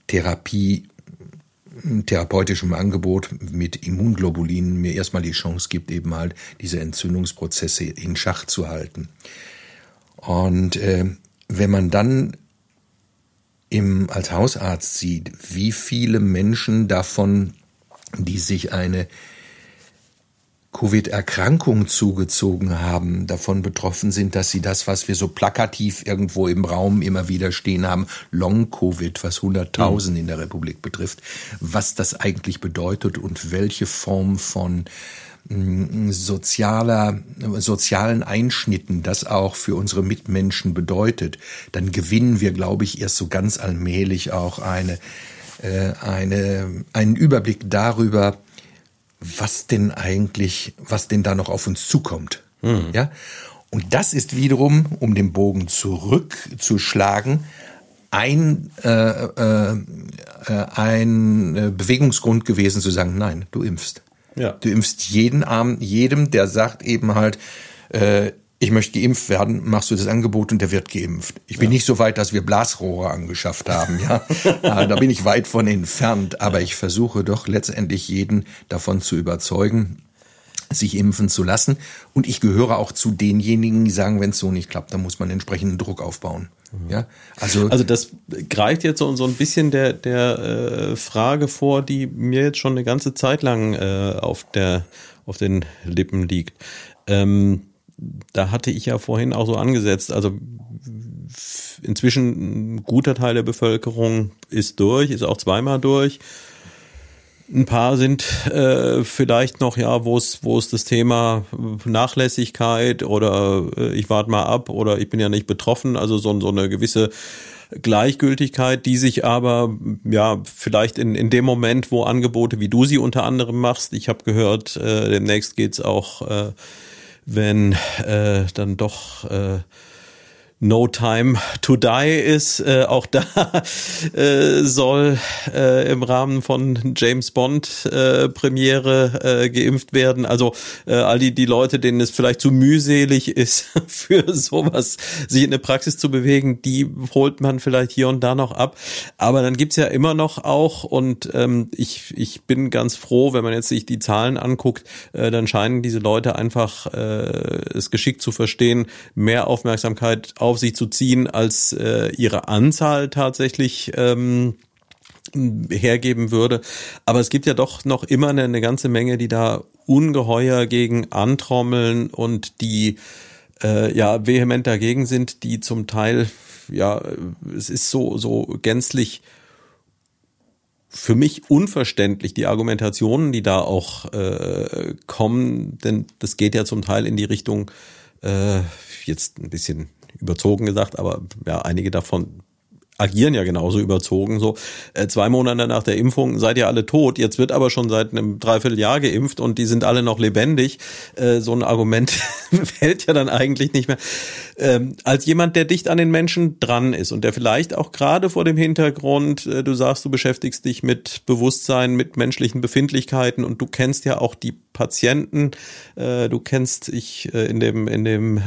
Therapie therapeutischem Angebot mit Immunglobulinen mir erstmal die Chance gibt, eben halt diese Entzündungsprozesse in Schach zu halten. Und äh, wenn man dann im, als Hausarzt sieht, wie viele Menschen davon, die sich eine Covid-Erkrankung zugezogen haben, davon betroffen sind, dass sie das, was wir so plakativ irgendwo im Raum immer wieder stehen haben, Long-Covid, was 100.000 in der Republik betrifft, was das eigentlich bedeutet und welche Form von mm, sozialer, sozialen Einschnitten das auch für unsere Mitmenschen bedeutet, dann gewinnen wir, glaube ich, erst so ganz allmählich auch eine, äh, eine, einen Überblick darüber, was denn eigentlich, was denn da noch auf uns zukommt. Mhm. Ja? Und das ist wiederum, um den Bogen zurückzuschlagen, ein, äh, äh, äh, ein Bewegungsgrund gewesen zu sagen, nein, du impfst. Ja. Du impfst jeden Arm, jedem, der sagt eben halt, äh, ich möchte geimpft werden, machst du das Angebot und der wird geimpft. Ich bin ja. nicht so weit, dass wir Blasrohre angeschafft haben, ja. da bin ich weit von entfernt, aber ich versuche doch letztendlich jeden davon zu überzeugen, sich impfen zu lassen. Und ich gehöre auch zu denjenigen, die sagen, wenn es so nicht klappt, dann muss man entsprechenden Druck aufbauen. Mhm. Ja, also, also das greift jetzt so, so ein bisschen der, der äh, Frage vor, die mir jetzt schon eine ganze Zeit lang äh, auf, der, auf den Lippen liegt. Ähm, da hatte ich ja vorhin auch so angesetzt, also inzwischen ein guter Teil der Bevölkerung ist durch, ist auch zweimal durch. Ein paar sind äh, vielleicht noch, ja, wo es wo es das Thema Nachlässigkeit oder äh, ich warte mal ab oder ich bin ja nicht betroffen, also so, so eine gewisse Gleichgültigkeit, die sich aber ja vielleicht in, in dem Moment, wo Angebote wie du sie unter anderem machst, ich habe gehört, äh, demnächst geht's auch, äh, wenn äh, dann doch äh, No Time to Die ist. Äh, auch da äh, soll äh, im Rahmen von James Bond äh, Premiere äh, geimpft werden. Also äh, all die, die Leute, denen es vielleicht zu mühselig ist, für sowas sich in der Praxis zu bewegen, die holt man vielleicht hier und da noch ab. Aber dann gibt's ja immer noch auch, und ähm, ich, ich bin ganz froh, wenn man jetzt sich die Zahlen anguckt, äh, dann scheinen diese Leute einfach äh, es geschickt zu verstehen, mehr Aufmerksamkeit auf sich zu ziehen, als äh, ihre Anzahl tatsächlich ähm, hergeben würde. Aber es gibt ja doch noch immer eine, eine ganze Menge, die da ungeheuer gegen antrommeln und die äh, ja vehement dagegen sind, die zum Teil ja es ist so so gänzlich für mich unverständlich die Argumentationen, die da auch äh, kommen, denn das geht ja zum Teil in die Richtung äh, jetzt ein bisschen überzogen gesagt, aber ja, einige davon agieren ja genauso überzogen. So äh, zwei Monate nach der Impfung seid ihr alle tot. Jetzt wird aber schon seit einem Dreivierteljahr geimpft und die sind alle noch lebendig. Äh, so ein Argument fällt ja dann eigentlich nicht mehr. Ähm, als jemand, der dicht an den Menschen dran ist und der vielleicht auch gerade vor dem Hintergrund, äh, du sagst, du beschäftigst dich mit Bewusstsein, mit menschlichen Befindlichkeiten und du kennst ja auch die Patienten. Äh, du kennst ich in dem in dem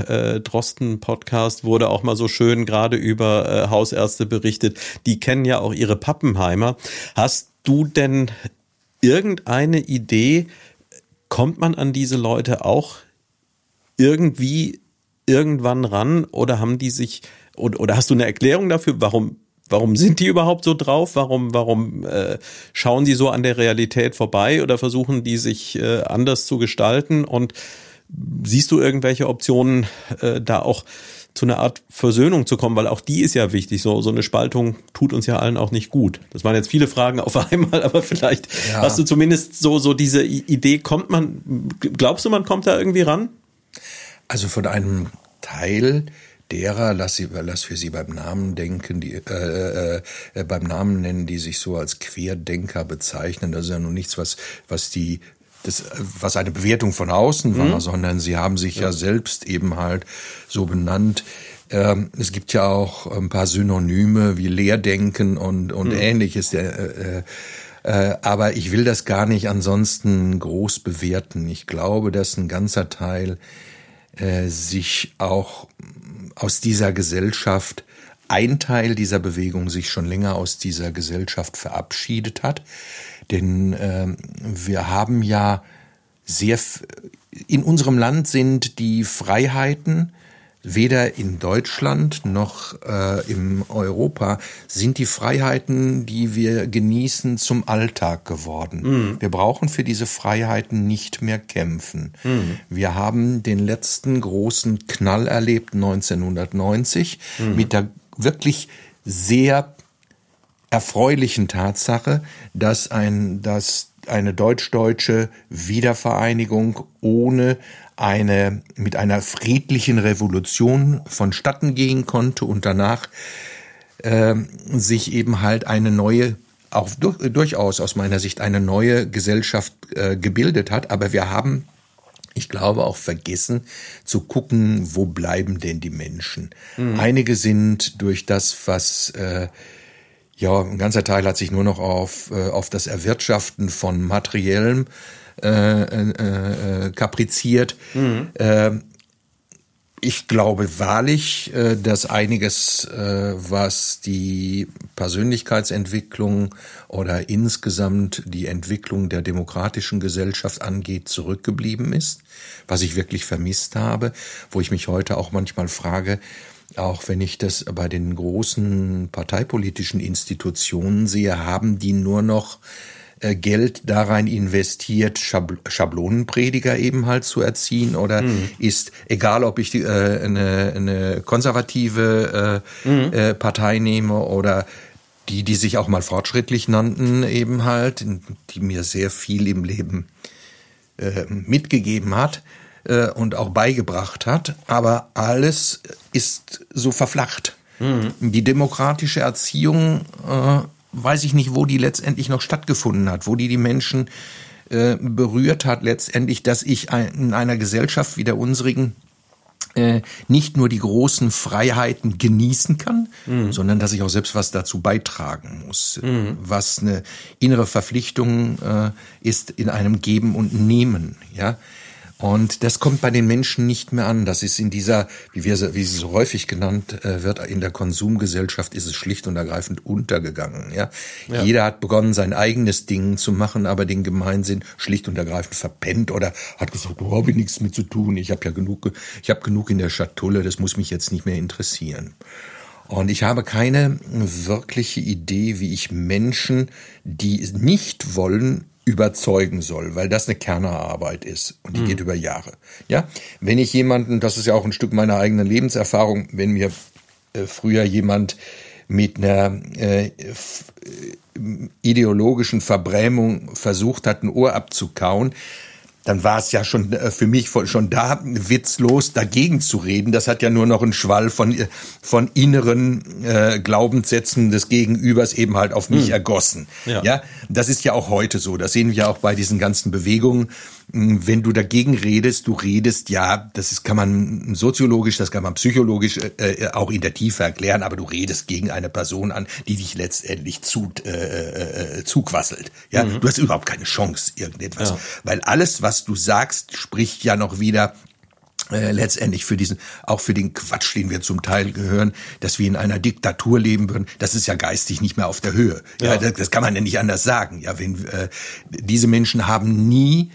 Drosten Podcast wurde auch mal so schön gerade über Hausärzte berichtet. Die kennen ja auch ihre Pappenheimer. Hast du denn irgendeine Idee? Kommt man an diese Leute auch irgendwie irgendwann ran oder haben die sich oder, oder hast du eine Erklärung dafür, warum warum sind die überhaupt so drauf? Warum warum äh, schauen die so an der Realität vorbei oder versuchen die sich äh, anders zu gestalten und siehst du irgendwelche Optionen äh, da auch zu einer Art Versöhnung zu kommen, weil auch die ist ja wichtig. So, so eine Spaltung tut uns ja allen auch nicht gut. Das waren jetzt viele Fragen auf einmal, aber vielleicht ja. hast du zumindest so, so diese Idee, kommt man, glaubst du, man kommt da irgendwie ran? Also von einem Teil derer, lass, sie, lass wir sie beim Namen denken, die äh, äh, äh, beim Namen nennen, die sich so als Querdenker bezeichnen. Das ist ja nun nichts, was was die das, was eine Bewertung von außen war, mhm. sondern sie haben sich ja. ja. selbst eben halt so benannt. Ähm, es gibt ja auch ein paar Synonyme wie Leerdenken und, und mhm. ähnliches. Äh, äh, aber ich will das gar nicht ansonsten groß bewerten. Ich glaube, dass ein ganzer Teil äh, sich auch aus dieser Gesellschaft, ein Teil dieser Bewegung sich schon länger aus dieser Gesellschaft verabschiedet hat. Denn äh, wir haben ja sehr, in unserem Land sind die Freiheiten Weder in Deutschland noch äh, im Europa sind die Freiheiten, die wir genießen, zum Alltag geworden. Mhm. Wir brauchen für diese Freiheiten nicht mehr kämpfen. Mhm. Wir haben den letzten großen Knall erlebt 1990 mhm. mit der wirklich sehr erfreulichen Tatsache, dass ein, dass eine deutsch-deutsche Wiedervereinigung ohne eine, mit einer friedlichen Revolution vonstatten gehen konnte und danach äh, sich eben halt eine neue auch durchaus aus meiner Sicht eine neue Gesellschaft äh, gebildet hat. Aber wir haben ich glaube auch vergessen zu gucken, wo bleiben denn die Menschen. Mhm. Einige sind durch das, was äh, ja, ein ganzer Teil hat sich nur noch auf, äh, auf das Erwirtschaften von materiellem äh, äh, äh kapriziert. Mhm. Äh, ich glaube wahrlich, äh, dass einiges, äh, was die Persönlichkeitsentwicklung oder insgesamt die Entwicklung der demokratischen Gesellschaft angeht, zurückgeblieben ist, was ich wirklich vermisst habe, wo ich mich heute auch manchmal frage, auch wenn ich das bei den großen parteipolitischen Institutionen sehe, haben die nur noch äh, Geld da rein investiert, Schablonenprediger eben halt zu erziehen oder mhm. ist, egal ob ich die, äh, eine, eine konservative äh, mhm. äh, Partei nehme oder die, die sich auch mal fortschrittlich nannten eben halt, die mir sehr viel im Leben äh, mitgegeben hat, äh, und auch beigebracht hat, aber alles ist so verflacht. Mhm. Die demokratische Erziehung, äh, weiß ich nicht, wo die letztendlich noch stattgefunden hat, wo die die Menschen äh, berührt hat, letztendlich, dass ich ein, in einer Gesellschaft wie der unsrigen äh, nicht nur die großen Freiheiten genießen kann, mhm. sondern dass ich auch selbst was dazu beitragen muss, mhm. was eine innere Verpflichtung äh, ist in einem Geben und Nehmen. Ja, und das kommt bei den Menschen nicht mehr an. Das ist in dieser, wie, wir, wie sie so häufig genannt äh, wird, in der Konsumgesellschaft ist es schlicht und ergreifend untergegangen. Ja? ja? Jeder hat begonnen, sein eigenes Ding zu machen, aber den Gemeinsinn schlicht und ergreifend verpennt oder hat gesagt, oh, habe ich nichts mit zu tun. Ich habe ja genug, ich habe genug in der Schatulle. Das muss mich jetzt nicht mehr interessieren. Und ich habe keine wirkliche Idee, wie ich Menschen, die nicht wollen, überzeugen soll, weil das eine Kernerarbeit ist und die mhm. geht über Jahre. Ja, wenn ich jemanden, das ist ja auch ein Stück meiner eigenen Lebenserfahrung, wenn mir äh, früher jemand mit einer äh, äh ideologischen Verbrämung versucht hat, ein Ohr abzukauen, dann war es ja schon äh, für mich schon da witzlos dagegen zu reden. Das hat ja nur noch einen Schwall von äh, von inneren äh, Glaubenssätzen des Gegenübers eben halt auf mich hm. ergossen. Ja. ja, das ist ja auch heute so. Das sehen wir auch bei diesen ganzen Bewegungen. Wenn du dagegen redest, du redest, ja, das ist, kann man soziologisch, das kann man psychologisch äh, äh, auch in der Tiefe erklären, aber du redest gegen eine Person an, die dich letztendlich zu, äh, äh, zuquasselt. Ja, mhm. du hast überhaupt keine Chance, irgendetwas. Ja. Weil alles, was du sagst, spricht ja noch wieder äh, letztendlich für diesen, auch für den Quatsch, den wir zum Teil gehören, dass wir in einer Diktatur leben würden, das ist ja geistig nicht mehr auf der Höhe. Ja, ja das, das, kann man ja nicht anders sagen. Ja, wenn äh, diese Menschen haben nie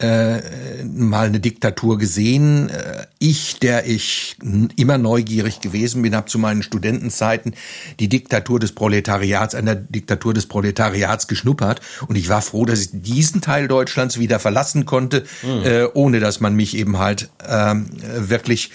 äh, mal eine Diktatur gesehen. Äh, ich, der ich immer neugierig gewesen bin, habe zu meinen Studentenzeiten die Diktatur des Proletariats, an der Diktatur des Proletariats geschnuppert. Und ich war froh, dass ich diesen Teil Deutschlands wieder verlassen konnte, mhm. äh, ohne dass man mich eben halt äh, wirklich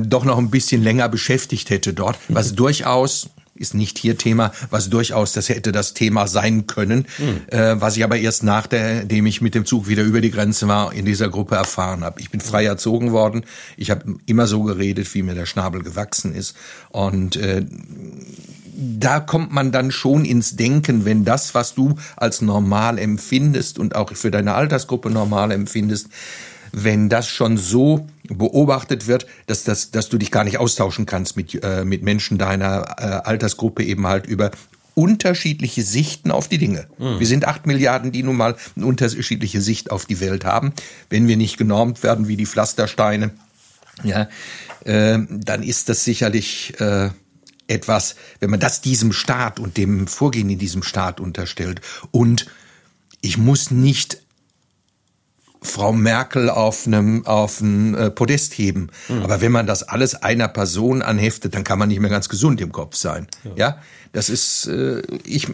doch noch ein bisschen länger beschäftigt hätte dort, was durchaus ist nicht hier Thema, was durchaus das hätte das Thema sein können, mhm. äh, was ich aber erst nachdem ich mit dem Zug wieder über die Grenze war, in dieser Gruppe erfahren habe. Ich bin frei erzogen worden. Ich habe immer so geredet, wie mir der Schnabel gewachsen ist. Und äh, da kommt man dann schon ins Denken, wenn das, was du als normal empfindest und auch für deine Altersgruppe normal empfindest, wenn das schon so beobachtet wird, dass, das, dass du dich gar nicht austauschen kannst mit, äh, mit Menschen deiner äh, Altersgruppe eben halt über unterschiedliche Sichten auf die Dinge. Mhm. Wir sind acht Milliarden, die nun mal eine unterschiedliche Sicht auf die Welt haben. Wenn wir nicht genormt werden wie die Pflastersteine, ja, äh, dann ist das sicherlich äh, etwas, wenn man das diesem Staat und dem Vorgehen in diesem Staat unterstellt. Und ich muss nicht Frau Merkel auf einem auf ein äh, Podest heben. Mhm. Aber wenn man das alles einer Person anheftet, dann kann man nicht mehr ganz gesund im Kopf sein. Ja, ja? das ist äh, ich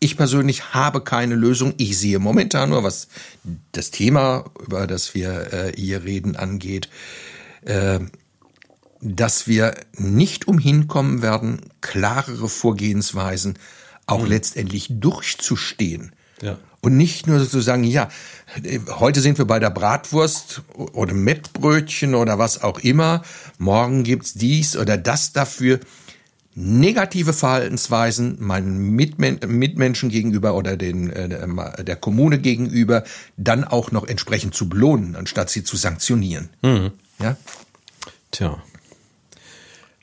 ich persönlich habe keine Lösung. Ich sehe momentan nur, was das Thema, über das wir äh, hier reden, angeht, äh, dass wir nicht umhin kommen werden, klarere Vorgehensweisen auch mhm. letztendlich durchzustehen. Ja. Und nicht nur zu sagen, ja, heute sind wir bei der Bratwurst oder Mettbrötchen oder was auch immer, morgen gibt's dies oder das dafür. negative Verhaltensweisen meinen Mitmen Mitmenschen gegenüber oder den, äh, der Kommune gegenüber dann auch noch entsprechend zu belohnen, anstatt sie zu sanktionieren. Mhm. Ja? Tja.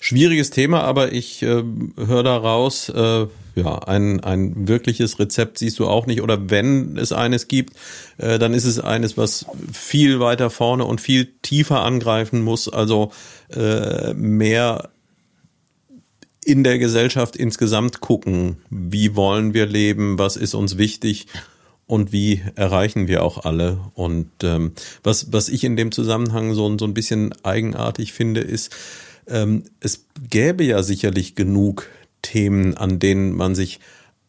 Schwieriges Thema, aber ich äh, höre daraus, äh, ja, ein, ein wirkliches Rezept siehst du auch nicht. Oder wenn es eines gibt, äh, dann ist es eines, was viel weiter vorne und viel tiefer angreifen muss. Also äh, mehr in der Gesellschaft insgesamt gucken, wie wollen wir leben, was ist uns wichtig und wie erreichen wir auch alle. Und ähm, was, was ich in dem Zusammenhang so, so ein bisschen eigenartig finde, ist, ähm, es gäbe ja sicherlich genug Themen, an denen man sich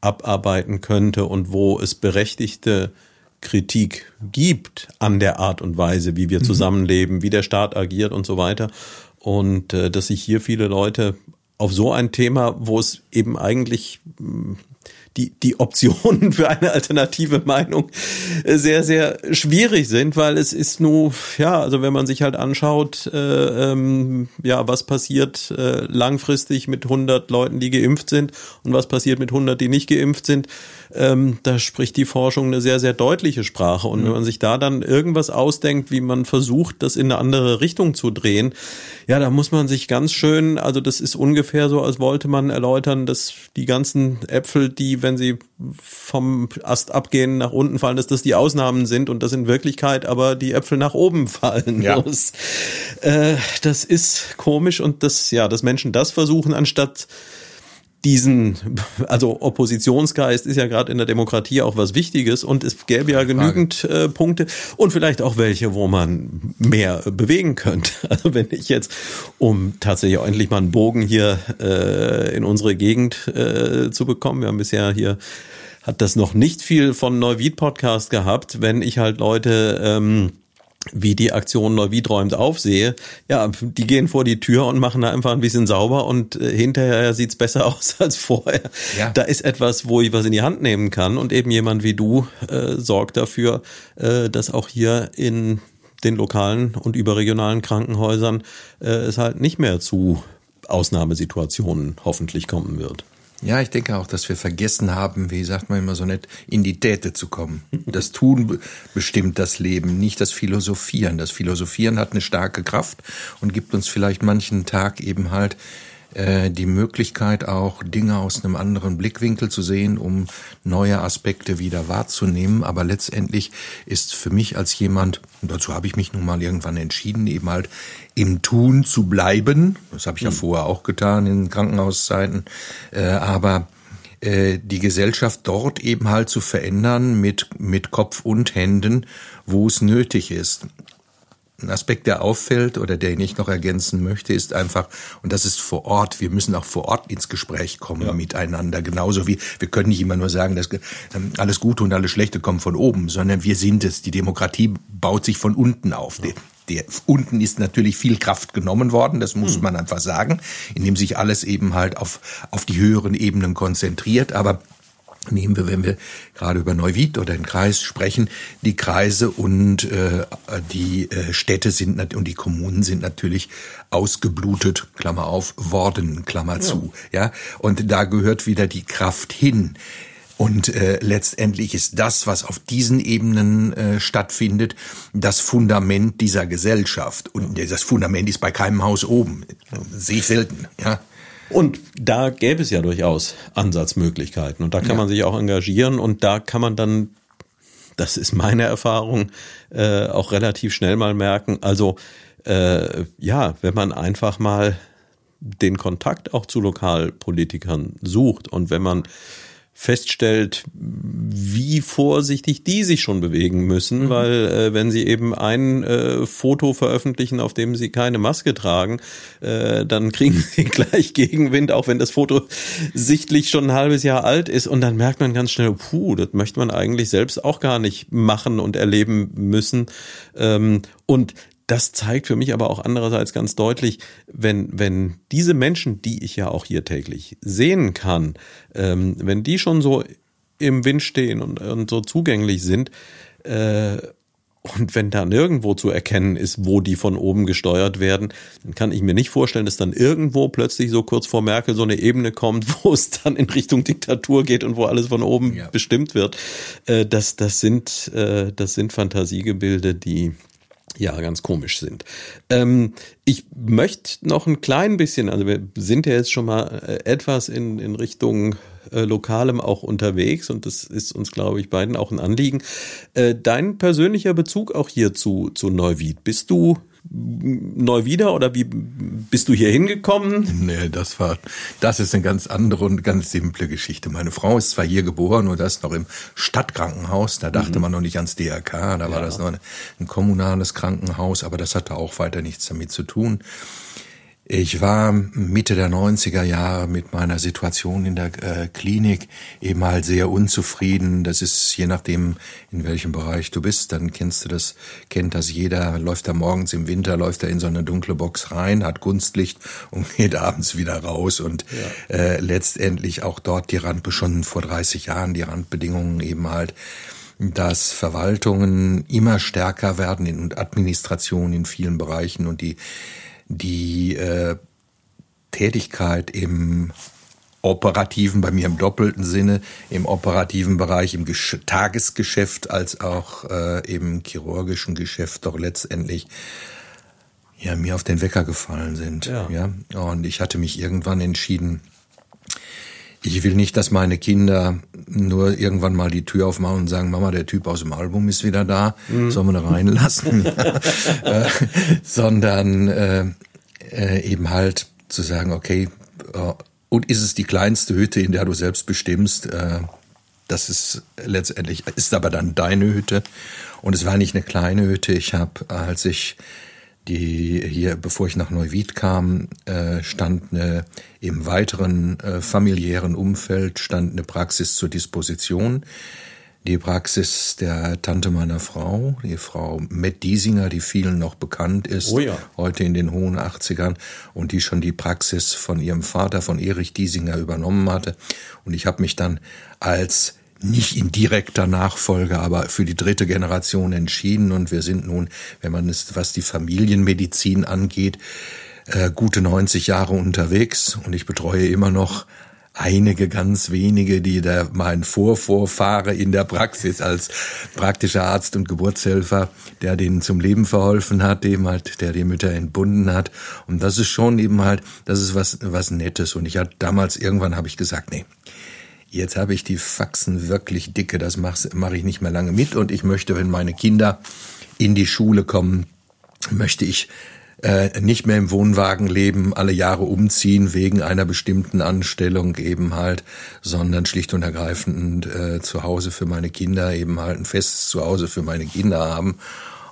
abarbeiten könnte und wo es berechtigte Kritik gibt an der Art und Weise, wie wir mhm. zusammenleben, wie der Staat agiert und so weiter. Und äh, dass sich hier viele Leute auf so ein Thema, wo es eben eigentlich die, die Optionen für eine alternative Meinung äh, sehr, sehr schwierig sind, weil es ist nur, ja, also wenn man sich halt anschaut, äh, ähm, ja, was passiert äh, langfristig mit 100 Leuten, die geimpft sind und was passiert mit 100, die nicht geimpft sind, ähm, da spricht die Forschung eine sehr, sehr deutliche Sprache. Und mhm. wenn man sich da dann irgendwas ausdenkt, wie man versucht, das in eine andere Richtung zu drehen, ja, da muss man sich ganz schön, also das ist ungefähr so, als wollte man erläutern, dass die ganzen Äpfel, die, wenn sie vom Ast abgehen, nach unten fallen, dass das die Ausnahmen sind und dass in Wirklichkeit aber die Äpfel nach oben fallen. Ja. Das, äh, das ist komisch und das, ja, dass Menschen das versuchen, anstatt diesen, also Oppositionsgeist ist ja gerade in der Demokratie auch was Wichtiges und es gäbe ja genügend äh, Punkte und vielleicht auch welche, wo man mehr bewegen könnte. Also wenn ich jetzt, um tatsächlich auch endlich mal einen Bogen hier äh, in unsere Gegend äh, zu bekommen, wir haben bisher hier hat das noch nicht viel von Neuwied Podcast gehabt, wenn ich halt Leute ähm, wie die Aktion Neuwied räumt aufsehe, ja, die gehen vor die Tür und machen da einfach ein bisschen sauber und äh, hinterher sieht's besser aus als vorher. Ja. Da ist etwas, wo ich was in die Hand nehmen kann und eben jemand wie du äh, sorgt dafür, äh, dass auch hier in den lokalen und überregionalen Krankenhäusern äh, es halt nicht mehr zu Ausnahmesituationen hoffentlich kommen wird. Ja, ich denke auch, dass wir vergessen haben, wie sagt man immer so nett, in die Täte zu kommen. Das Tun bestimmt das Leben, nicht das Philosophieren. Das Philosophieren hat eine starke Kraft und gibt uns vielleicht manchen Tag eben halt äh, die Möglichkeit auch Dinge aus einem anderen Blickwinkel zu sehen, um neue Aspekte wieder wahrzunehmen. Aber letztendlich ist für mich als jemand, und dazu habe ich mich nun mal irgendwann entschieden, eben halt im Tun zu bleiben. Das habe ich ja mhm. vorher auch getan in Krankenhauszeiten. Äh, aber äh, die Gesellschaft dort eben halt zu verändern mit, mit Kopf und Händen, wo es nötig ist. Ein Aspekt, der auffällt oder der ich noch ergänzen möchte, ist einfach, und das ist vor Ort, wir müssen auch vor Ort ins Gespräch kommen ja. miteinander. Genauso wie, wir können nicht immer nur sagen, dass ähm, alles Gute und alles Schlechte kommen von oben, sondern wir sind es. Die Demokratie baut sich von unten auf. Ja. Der, unten ist natürlich viel Kraft genommen worden, das muss hm. man einfach sagen, indem sich alles eben halt auf, auf die höheren Ebenen konzentriert. Aber nehmen wir, wenn wir gerade über Neuwied oder den Kreis sprechen, die Kreise und äh, die äh, Städte sind und die Kommunen sind natürlich ausgeblutet, Klammer auf, worden, Klammer ja. zu. Ja, und da gehört wieder die Kraft hin. Und äh, letztendlich ist das, was auf diesen Ebenen äh, stattfindet, das Fundament dieser Gesellschaft. Und das Fundament ist bei keinem Haus oben. Sehe ich selten. Ja. Und da gäbe es ja durchaus Ansatzmöglichkeiten. Und da kann ja. man sich auch engagieren. Und da kann man dann, das ist meine Erfahrung, äh, auch relativ schnell mal merken, also äh, ja, wenn man einfach mal den Kontakt auch zu Lokalpolitikern sucht und wenn man feststellt, wie vorsichtig die sich schon bewegen müssen, mhm. weil äh, wenn sie eben ein äh, Foto veröffentlichen, auf dem sie keine Maske tragen, äh, dann kriegen sie gleich Gegenwind, auch wenn das Foto sichtlich schon ein halbes Jahr alt ist und dann merkt man ganz schnell, puh, das möchte man eigentlich selbst auch gar nicht machen und erleben müssen. Ähm, und das zeigt für mich aber auch andererseits ganz deutlich, wenn, wenn diese Menschen, die ich ja auch hier täglich sehen kann, ähm, wenn die schon so im Wind stehen und, und so zugänglich sind, äh, Und wenn da nirgendwo zu erkennen ist, wo die von oben gesteuert werden, dann kann ich mir nicht vorstellen, dass dann irgendwo plötzlich so kurz vor Merkel so eine Ebene kommt, wo es dann in Richtung Diktatur geht und wo alles von oben ja. bestimmt wird. Äh, das, das sind, äh, das sind Fantasiegebilde, die, ja ganz komisch sind. Ähm, ich möchte noch ein klein bisschen, also wir sind ja jetzt schon mal äh, etwas in, in Richtung äh, Lokalem auch unterwegs und das ist uns, glaube ich, beiden auch ein Anliegen. Äh, dein persönlicher Bezug auch hier zu, zu Neuwied. Bist du neu wieder oder wie bist du hier hingekommen? Nee, das war, das ist eine ganz andere und ganz simple Geschichte. Meine Frau ist zwar hier geboren und das noch im Stadtkrankenhaus, da dachte mhm. man noch nicht ans DRK, da ja. war das noch ein, ein kommunales Krankenhaus, aber das hatte auch weiter nichts damit zu tun. Ich war Mitte der 90er Jahre mit meiner Situation in der äh, Klinik eben halt sehr unzufrieden. Das ist je nachdem, in welchem Bereich du bist, dann kennst du das, kennt das jeder, läuft da morgens im Winter, läuft er in so eine dunkle Box rein, hat Kunstlicht und geht abends wieder raus und ja. äh, letztendlich auch dort die Rand, schon vor 30 Jahren die Randbedingungen eben halt dass Verwaltungen immer stärker werden in Administration in vielen Bereichen und die die äh, Tätigkeit im operativen, bei mir im doppelten Sinne, im operativen Bereich, im Gesch Tagesgeschäft als auch äh, im chirurgischen Geschäft doch letztendlich ja mir auf den Wecker gefallen sind. Ja. ja. Und ich hatte mich irgendwann entschieden, ich will nicht, dass meine Kinder nur irgendwann mal die Tür aufmachen und sagen, Mama, der Typ aus dem Album ist wieder da, mhm. sollen wir da reinlassen? äh, sondern äh, äh, eben halt zu sagen, okay, äh, und ist es die kleinste Hütte, in der du selbst bestimmst? Äh, das ist letztendlich, ist aber dann deine Hütte. Und es war nicht eine kleine Hütte. Ich habe, als ich die hier, bevor ich nach Neuwied kam, äh, stand eine, im weiteren äh, familiären Umfeld stand eine Praxis zur Disposition. Die Praxis der Tante meiner Frau, die Frau Matt Diesinger, die vielen noch bekannt ist, oh ja. heute in den hohen 80ern und die schon die Praxis von ihrem Vater, von Erich Diesinger, übernommen hatte. Und ich habe mich dann als nicht in direkter Nachfolge, aber für die dritte Generation entschieden. Und wir sind nun, wenn man es, was die Familienmedizin angeht, äh, gute 90 Jahre unterwegs. Und ich betreue immer noch einige ganz wenige, die da mein Vorvorfahre in der Praxis als praktischer Arzt und Geburtshelfer, der denen zum Leben verholfen hat, dem halt, der die Mütter entbunden hat. Und das ist schon eben halt, das ist was, was Nettes. Und ich hatte damals irgendwann habe ich gesagt, nee, jetzt habe ich die Faxen wirklich dicke, das mache mach ich nicht mehr lange mit. Und ich möchte, wenn meine Kinder in die Schule kommen, möchte ich äh, nicht mehr im Wohnwagen leben, alle Jahre umziehen wegen einer bestimmten Anstellung eben halt, sondern schlicht und ergreifend äh, zu Hause für meine Kinder eben halt ein festes Zuhause für meine Kinder haben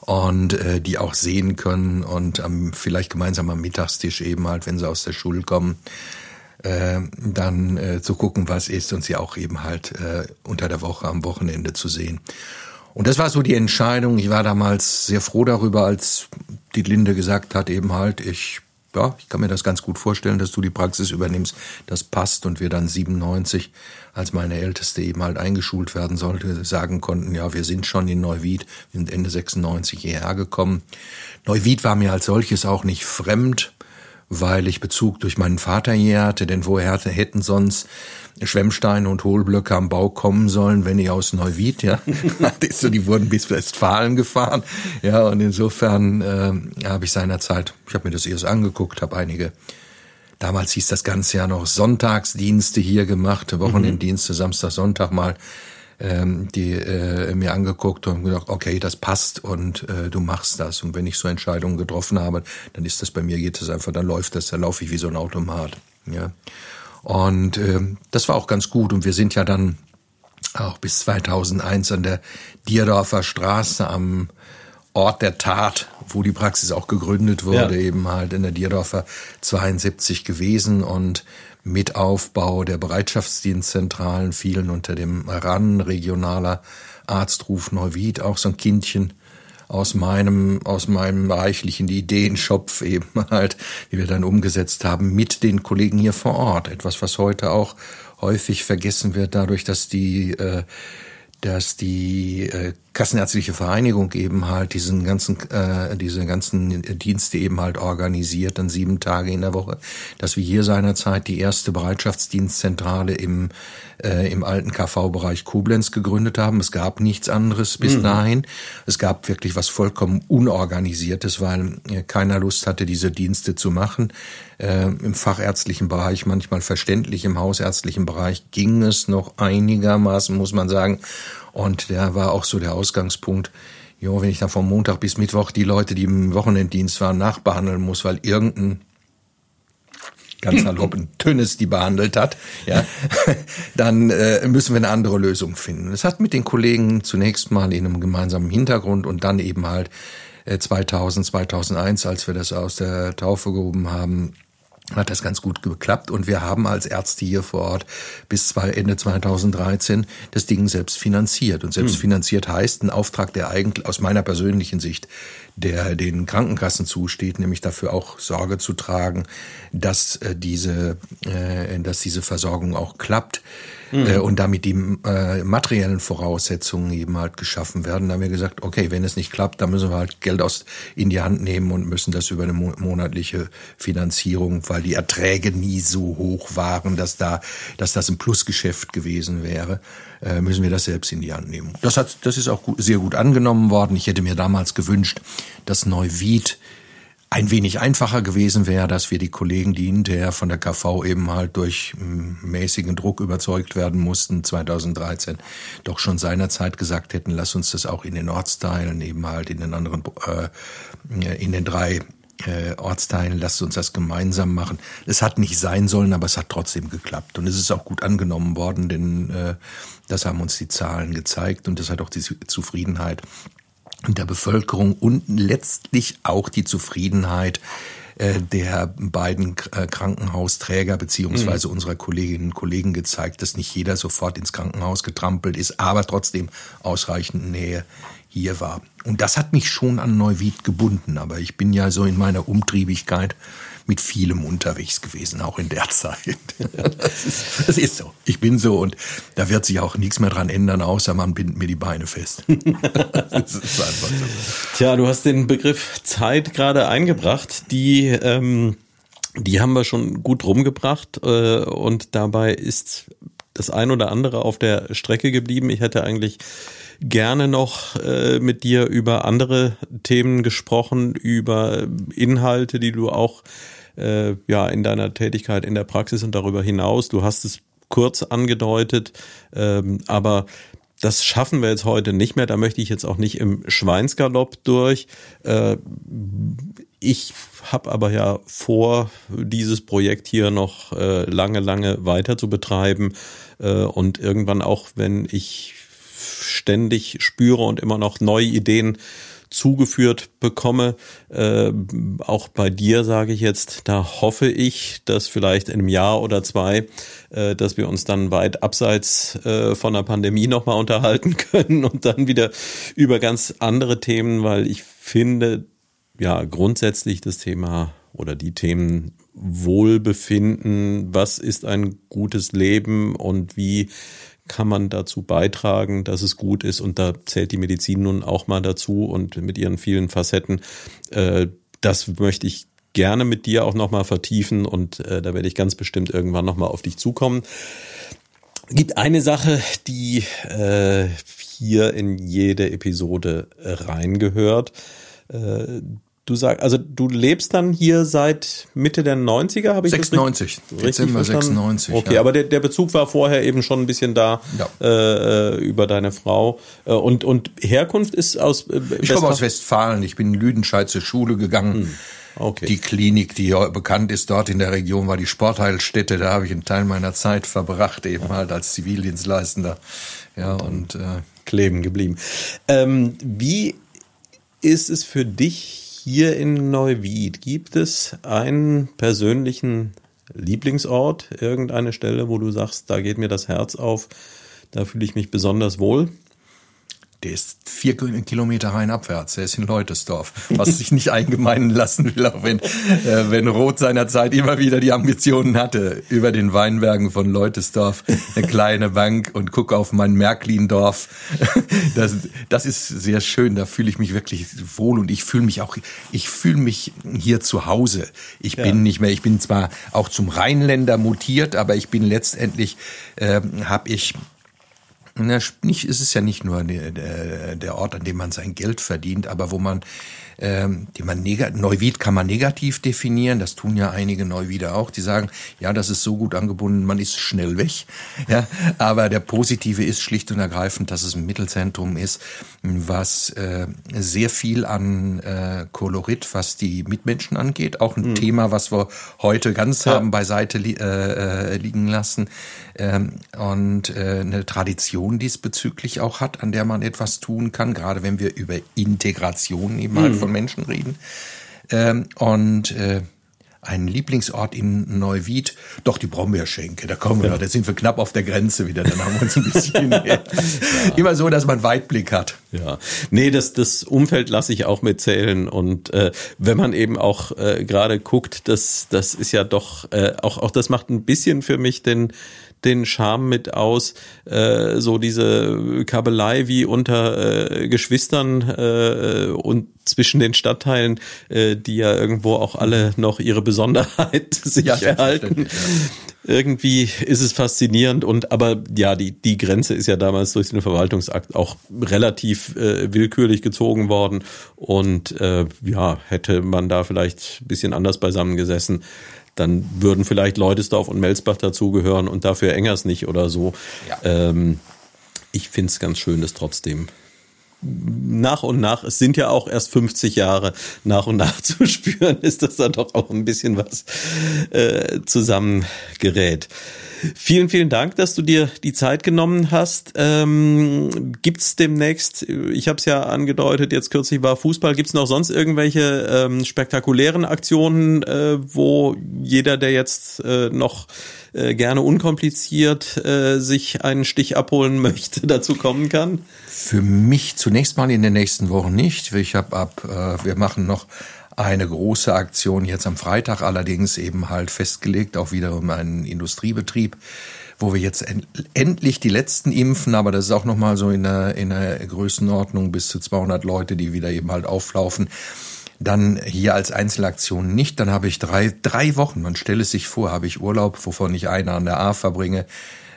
und äh, die auch sehen können und am, vielleicht gemeinsam am Mittagstisch eben halt, wenn sie aus der Schule kommen, äh, dann äh, zu gucken, was ist und sie auch eben halt äh, unter der Woche am Wochenende zu sehen. Und das war so die Entscheidung. Ich war damals sehr froh darüber, als die Linde gesagt hat, eben halt, ich, ja, ich kann mir das ganz gut vorstellen, dass du die Praxis übernimmst. Das passt und wir dann 97, als meine Älteste eben halt eingeschult werden sollte, sagen konnten, ja, wir sind schon in Neuwied, wir sind Ende 96 hierher gekommen. Neuwied war mir als solches auch nicht fremd weil ich Bezug durch meinen Vater hier hatte, denn woher hätten sonst Schwemmsteine und Hohlblöcke am Bau kommen sollen, wenn ich aus Neuwied, ja, die wurden bis Westfalen gefahren, ja, und insofern äh, habe ich seinerzeit, ich habe mir das erst angeguckt, habe einige Damals hieß das ganze ja noch Sonntagsdienste hier gemacht, Wochenenddienste, Samstag, Sonntag mal ähm, die äh, mir angeguckt und gedacht, okay, das passt und äh, du machst das. Und wenn ich so Entscheidungen getroffen habe, dann ist das bei mir, geht das einfach, dann läuft das, dann laufe ich wie so ein Automat. Ja. Und ähm, das war auch ganz gut. Und wir sind ja dann auch bis 2001 an der Dierdorfer Straße am Ort der Tat, wo die Praxis auch gegründet wurde, ja. eben halt in der Dierdorfer 72 gewesen und mit Aufbau der Bereitschaftsdienstzentralen fielen unter dem RAN, regionaler Arztruf Neuwied, auch so ein Kindchen aus meinem, aus meinem reichlichen Ideenschopf eben halt, die wir dann umgesetzt haben mit den Kollegen hier vor Ort. Etwas, was heute auch häufig vergessen wird, dadurch, dass die, äh, dass die äh, Kassenärztliche Vereinigung eben halt diesen ganzen, äh, diese ganzen Dienste eben halt organisiert, dann sieben Tage in der Woche, dass wir hier seinerzeit die erste Bereitschaftsdienstzentrale im, äh, im alten KV-Bereich Koblenz gegründet haben. Es gab nichts anderes bis mhm. dahin. Es gab wirklich was vollkommen Unorganisiertes, weil äh, keiner Lust hatte, diese Dienste zu machen. Äh, Im fachärztlichen Bereich manchmal verständlich, im hausärztlichen Bereich ging es noch einigermaßen, muss man sagen. Und der war auch so der Ausgangspunkt. Jo, wenn ich dann vom Montag bis Mittwoch die Leute, die im Wochenenddienst waren, nachbehandeln muss, weil irgendein ganz salopp ein Tönnes die behandelt hat, ja, dann äh, müssen wir eine andere Lösung finden. Es hat mit den Kollegen zunächst mal in einem gemeinsamen Hintergrund und dann eben halt äh, 2000, 2001, als wir das aus der Taufe gehoben haben, hat das ganz gut geklappt und wir haben als Ärzte hier vor Ort bis Ende 2013 das Ding selbst finanziert. Und selbst hm. finanziert heißt ein Auftrag, der eigentlich aus meiner persönlichen Sicht der den Krankenkassen zusteht, nämlich dafür auch Sorge zu tragen, dass äh, diese, äh, dass diese Versorgung auch klappt mhm. äh, und damit die äh, materiellen Voraussetzungen eben halt geschaffen werden. Da haben wir gesagt, okay, wenn es nicht klappt, dann müssen wir halt Geld aus in die Hand nehmen und müssen das über eine monatliche Finanzierung, weil die Erträge nie so hoch waren, dass da, dass das ein Plusgeschäft gewesen wäre, äh, müssen wir das selbst in die Hand nehmen. Das hat, das ist auch gut, sehr gut angenommen worden. Ich hätte mir damals gewünscht, dass Neuwied ein wenig einfacher gewesen wäre, dass wir die Kollegen, die hinterher von der KV eben halt durch hm, mäßigen Druck überzeugt werden mussten, 2013, doch schon seinerzeit gesagt hätten, lass uns das auch in den Ortsteilen, eben halt in den anderen, äh, in den drei äh, Ortsteilen, lasst uns das gemeinsam machen. Es hat nicht sein sollen, aber es hat trotzdem geklappt. Und es ist auch gut angenommen worden, denn äh, das haben uns die Zahlen gezeigt und das hat auch die Zufriedenheit der Bevölkerung und letztlich auch die Zufriedenheit äh, der beiden äh, Krankenhausträger beziehungsweise mhm. unserer Kolleginnen und Kollegen gezeigt, dass nicht jeder sofort ins Krankenhaus getrampelt ist, aber trotzdem ausreichend Nähe hier war. Und das hat mich schon an Neuwied gebunden, aber ich bin ja so in meiner Umtriebigkeit mit vielem unterwegs gewesen, auch in der Zeit. Das ist, das ist so. Ich bin so und da wird sich auch nichts mehr dran ändern, außer man bindet mir die Beine fest. Das ist einfach so. Tja, du hast den Begriff Zeit gerade eingebracht, die ähm, die haben wir schon gut rumgebracht äh, und dabei ist das ein oder andere auf der Strecke geblieben. Ich hätte eigentlich gerne noch äh, mit dir über andere Themen gesprochen, über Inhalte, die du auch äh, ja in deiner Tätigkeit in der Praxis und darüber hinaus. Du hast es kurz angedeutet, ähm, aber das schaffen wir jetzt heute nicht mehr. Da möchte ich jetzt auch nicht im Schweinsgalopp durch. Äh, ich habe aber ja vor, dieses Projekt hier noch äh, lange, lange weiter zu betreiben äh, und irgendwann auch, wenn ich ständig spüre und immer noch neue Ideen zugeführt bekomme. Äh, auch bei dir sage ich jetzt, da hoffe ich, dass vielleicht in einem Jahr oder zwei, äh, dass wir uns dann weit abseits äh, von der Pandemie nochmal unterhalten können und dann wieder über ganz andere Themen, weil ich finde, ja, grundsätzlich das Thema oder die Themen Wohlbefinden, was ist ein gutes Leben und wie kann man dazu beitragen, dass es gut ist. Und da zählt die Medizin nun auch mal dazu und mit ihren vielen Facetten. Äh, das möchte ich gerne mit dir auch nochmal vertiefen und äh, da werde ich ganz bestimmt irgendwann nochmal auf dich zukommen. Gibt eine Sache, die äh, hier in jede Episode reingehört. Du sagst, also du lebst dann hier seit Mitte der 90er, habe ich 96, das richtig, Dezember richtig 96. Okay, ja. aber der, der Bezug war vorher eben schon ein bisschen da ja. äh, über deine Frau. Äh, und, und Herkunft ist aus äh, Ich komme aus Westfalen, ich bin in Lüdenscheid zur Schule gegangen. Hm. Okay. Die Klinik, die bekannt ist dort in der Region, war die Sportheilstätte. Da habe ich einen Teil meiner Zeit verbracht, eben halt als Zivildienstleistender. Ja, und äh, kleben geblieben. Ähm, wie ist es für dich hier in Neuwied, gibt es einen persönlichen Lieblingsort, irgendeine Stelle, wo du sagst, da geht mir das Herz auf, da fühle ich mich besonders wohl? Der ist vier Kilometer rein abwärts. Der ist in Leutesdorf, was sich nicht eingemeinen lassen will, auch wenn, äh, wenn Roth seinerzeit immer wieder die Ambitionen hatte, über den Weinbergen von Leutesdorf eine kleine Bank und guck auf mein Märklindorf. Das, das ist sehr schön. Da fühle ich mich wirklich wohl und ich fühle mich auch, ich fühle mich hier zu Hause. Ich ja. bin nicht mehr, ich bin zwar auch zum Rheinländer mutiert, aber ich bin letztendlich, äh, habe ich na, nicht, es ist ja nicht nur der, der Ort, an dem man sein Geld verdient, aber wo man ähm, die man Neuwied kann man negativ definieren, das tun ja einige Neuwieder auch, die sagen, ja, das ist so gut angebunden, man ist schnell weg. Ja, aber der positive ist schlicht und ergreifend, dass es ein Mittelzentrum ist, was äh, sehr viel an äh, Kolorit, was die Mitmenschen angeht, auch ein mhm. Thema, was wir heute ganz ja. haben beiseite li äh, äh, liegen lassen ähm, und äh, eine Tradition diesbezüglich auch hat, an der man etwas tun kann, gerade wenn wir über Integration eben halt mhm. Von Menschen reden. Ähm, und äh, ein Lieblingsort in Neuwied, doch die Brombeerschenke, da kommen wir, ja. da sind wir knapp auf der Grenze wieder, dann haben wir uns ein bisschen ja. immer so, dass man Weitblick hat. Ja, nee, das, das Umfeld lasse ich auch mitzählen und äh, wenn man eben auch äh, gerade guckt, das, das ist ja doch, äh, auch, auch das macht ein bisschen für mich den, den Charme mit aus, äh, so diese Kabelei wie unter äh, Geschwistern äh, und zwischen den Stadtteilen, äh, die ja irgendwo auch alle noch ihre Besonderheit sich ja, erhalten. Irgendwie ist es faszinierend und aber ja, die, die Grenze ist ja damals durch den Verwaltungsakt auch relativ äh, willkürlich gezogen worden und äh, ja, hätte man da vielleicht ein bisschen anders beisammengesessen, dann würden vielleicht Leudesdorf und Melsbach dazugehören und dafür Engers nicht oder so. Ja. Ähm, ich finde es ganz schön, dass trotzdem nach und nach, es sind ja auch erst 50 Jahre, nach und nach zu spüren, ist das dann doch auch ein bisschen was äh, zusammengerät. Vielen, vielen Dank, dass du dir die Zeit genommen hast. Ähm, gibt's demnächst, ich habe es ja angedeutet, jetzt kürzlich war Fußball, gibt's noch sonst irgendwelche ähm, spektakulären Aktionen, äh, wo jeder, der jetzt äh, noch äh, gerne unkompliziert äh, sich einen Stich abholen möchte, dazu kommen kann? Für mich zunächst mal in den nächsten Wochen nicht. Ich habe ab, äh, wir machen noch eine große Aktion jetzt am Freitag, allerdings eben halt festgelegt, auch wiederum einen Industriebetrieb, wo wir jetzt end endlich die letzten impfen, aber das ist auch nochmal so in der, in der Größenordnung bis zu 200 Leute, die wieder eben halt auflaufen. Dann hier als Einzelaktion nicht. Dann habe ich drei, drei Wochen, man stelle es sich vor, habe ich Urlaub, wovon ich eine an der A verbringe.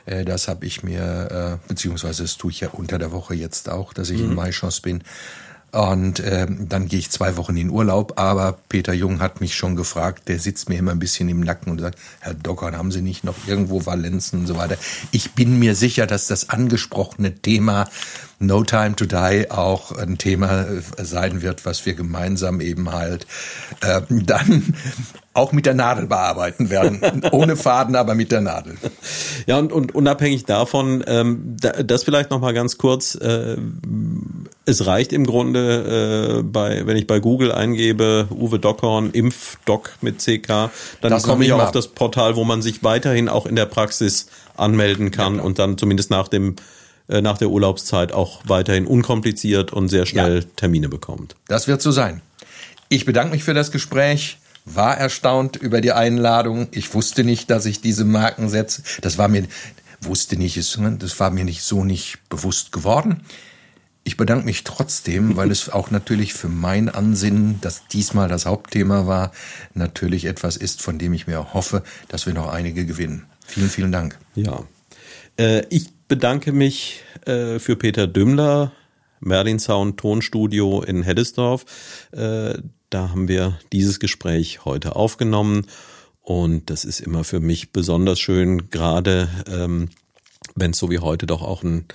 Äh, das habe ich mir, äh, beziehungsweise das tue ich ja unter der Woche jetzt auch, dass ich mhm. in Maischance bin. Und äh, dann gehe ich zwei Wochen in Urlaub, aber Peter Jung hat mich schon gefragt, der sitzt mir immer ein bisschen im Nacken und sagt, Herr Dockern, haben Sie nicht noch irgendwo Valenzen und so weiter. Ich bin mir sicher, dass das angesprochene Thema No Time to Die auch ein Thema äh, sein wird, was wir gemeinsam eben halt äh, dann auch mit der Nadel bearbeiten werden. Ohne Faden, aber mit der Nadel. Ja, und, und unabhängig davon, ähm, das vielleicht noch mal ganz kurz, äh, es reicht im Grunde, äh, bei, wenn ich bei Google eingebe, Uwe Dockhorn, Impfdoc mit CK, dann komme ich auch auf das Portal, wo man sich weiterhin auch in der Praxis anmelden kann ja, und dann zumindest nach dem äh, nach der Urlaubszeit auch weiterhin unkompliziert und sehr schnell ja. Termine bekommt. Das wird so sein. Ich bedanke mich für das Gespräch, war erstaunt über die Einladung. Ich wusste nicht, dass ich diese Marken setze. Das war mir, wusste nicht, das war mir nicht so nicht bewusst geworden. Ich bedanke mich trotzdem, weil es auch natürlich für mein Ansinnen, das diesmal das Hauptthema war, natürlich etwas ist, von dem ich mir hoffe, dass wir noch einige gewinnen. Vielen, vielen Dank. Ja. Äh, ich bedanke mich äh, für Peter Dümmler, Merlin Sound Tonstudio in Heddesdorf. Äh, da haben wir dieses Gespräch heute aufgenommen und das ist immer für mich besonders schön, gerade ähm, wenn es so wie heute doch auch ein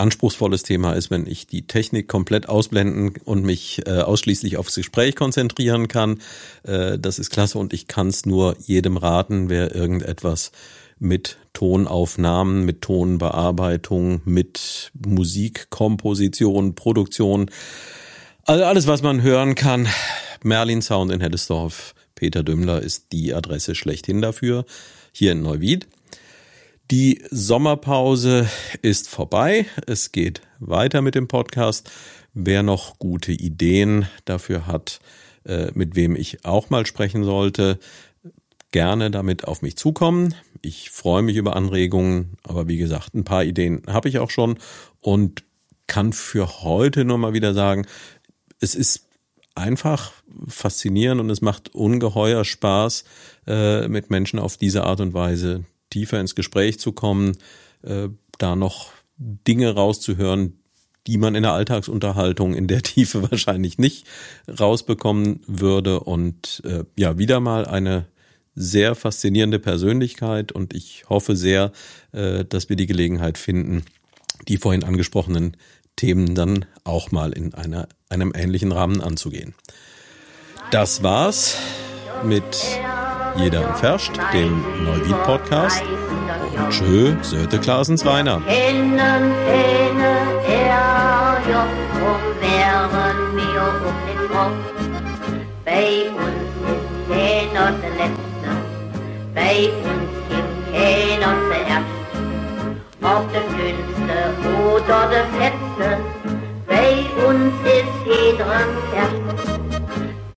anspruchsvolles Thema ist, wenn ich die Technik komplett ausblenden und mich äh, ausschließlich aufs Gespräch konzentrieren kann. Äh, das ist klasse und ich kann es nur jedem raten, wer irgendetwas mit Tonaufnahmen, mit Tonbearbeitung, mit Musikkomposition, Produktion. Also alles, was man hören kann. Merlin Sound in Heddesdorf. Peter Dümmler ist die Adresse schlechthin dafür. Hier in Neuwied. Die Sommerpause ist vorbei. Es geht weiter mit dem Podcast. Wer noch gute Ideen dafür hat, äh, mit wem ich auch mal sprechen sollte, gerne damit auf mich zukommen. Ich freue mich über Anregungen, aber wie gesagt, ein paar Ideen habe ich auch schon und kann für heute nur mal wieder sagen, es ist einfach faszinierend und es macht ungeheuer Spaß, äh, mit Menschen auf diese Art und Weise tiefer ins Gespräch zu kommen, äh, da noch Dinge rauszuhören, die man in der Alltagsunterhaltung in der Tiefe wahrscheinlich nicht rausbekommen würde. Und äh, ja, wieder mal eine sehr faszinierende Persönlichkeit und ich hoffe sehr, äh, dass wir die Gelegenheit finden, die vorhin angesprochenen Themen dann auch mal in einer, einem ähnlichen Rahmen anzugehen. Das war's mit Jeder im Ferscht, dem Neuwied-Podcast. Und tschö, Söte Klaasens Weiner. Und. Bei uns bei uns gibt keiner zuerst. Ob der Dünnste oder der Fetzte, bei uns ist jeder Herz.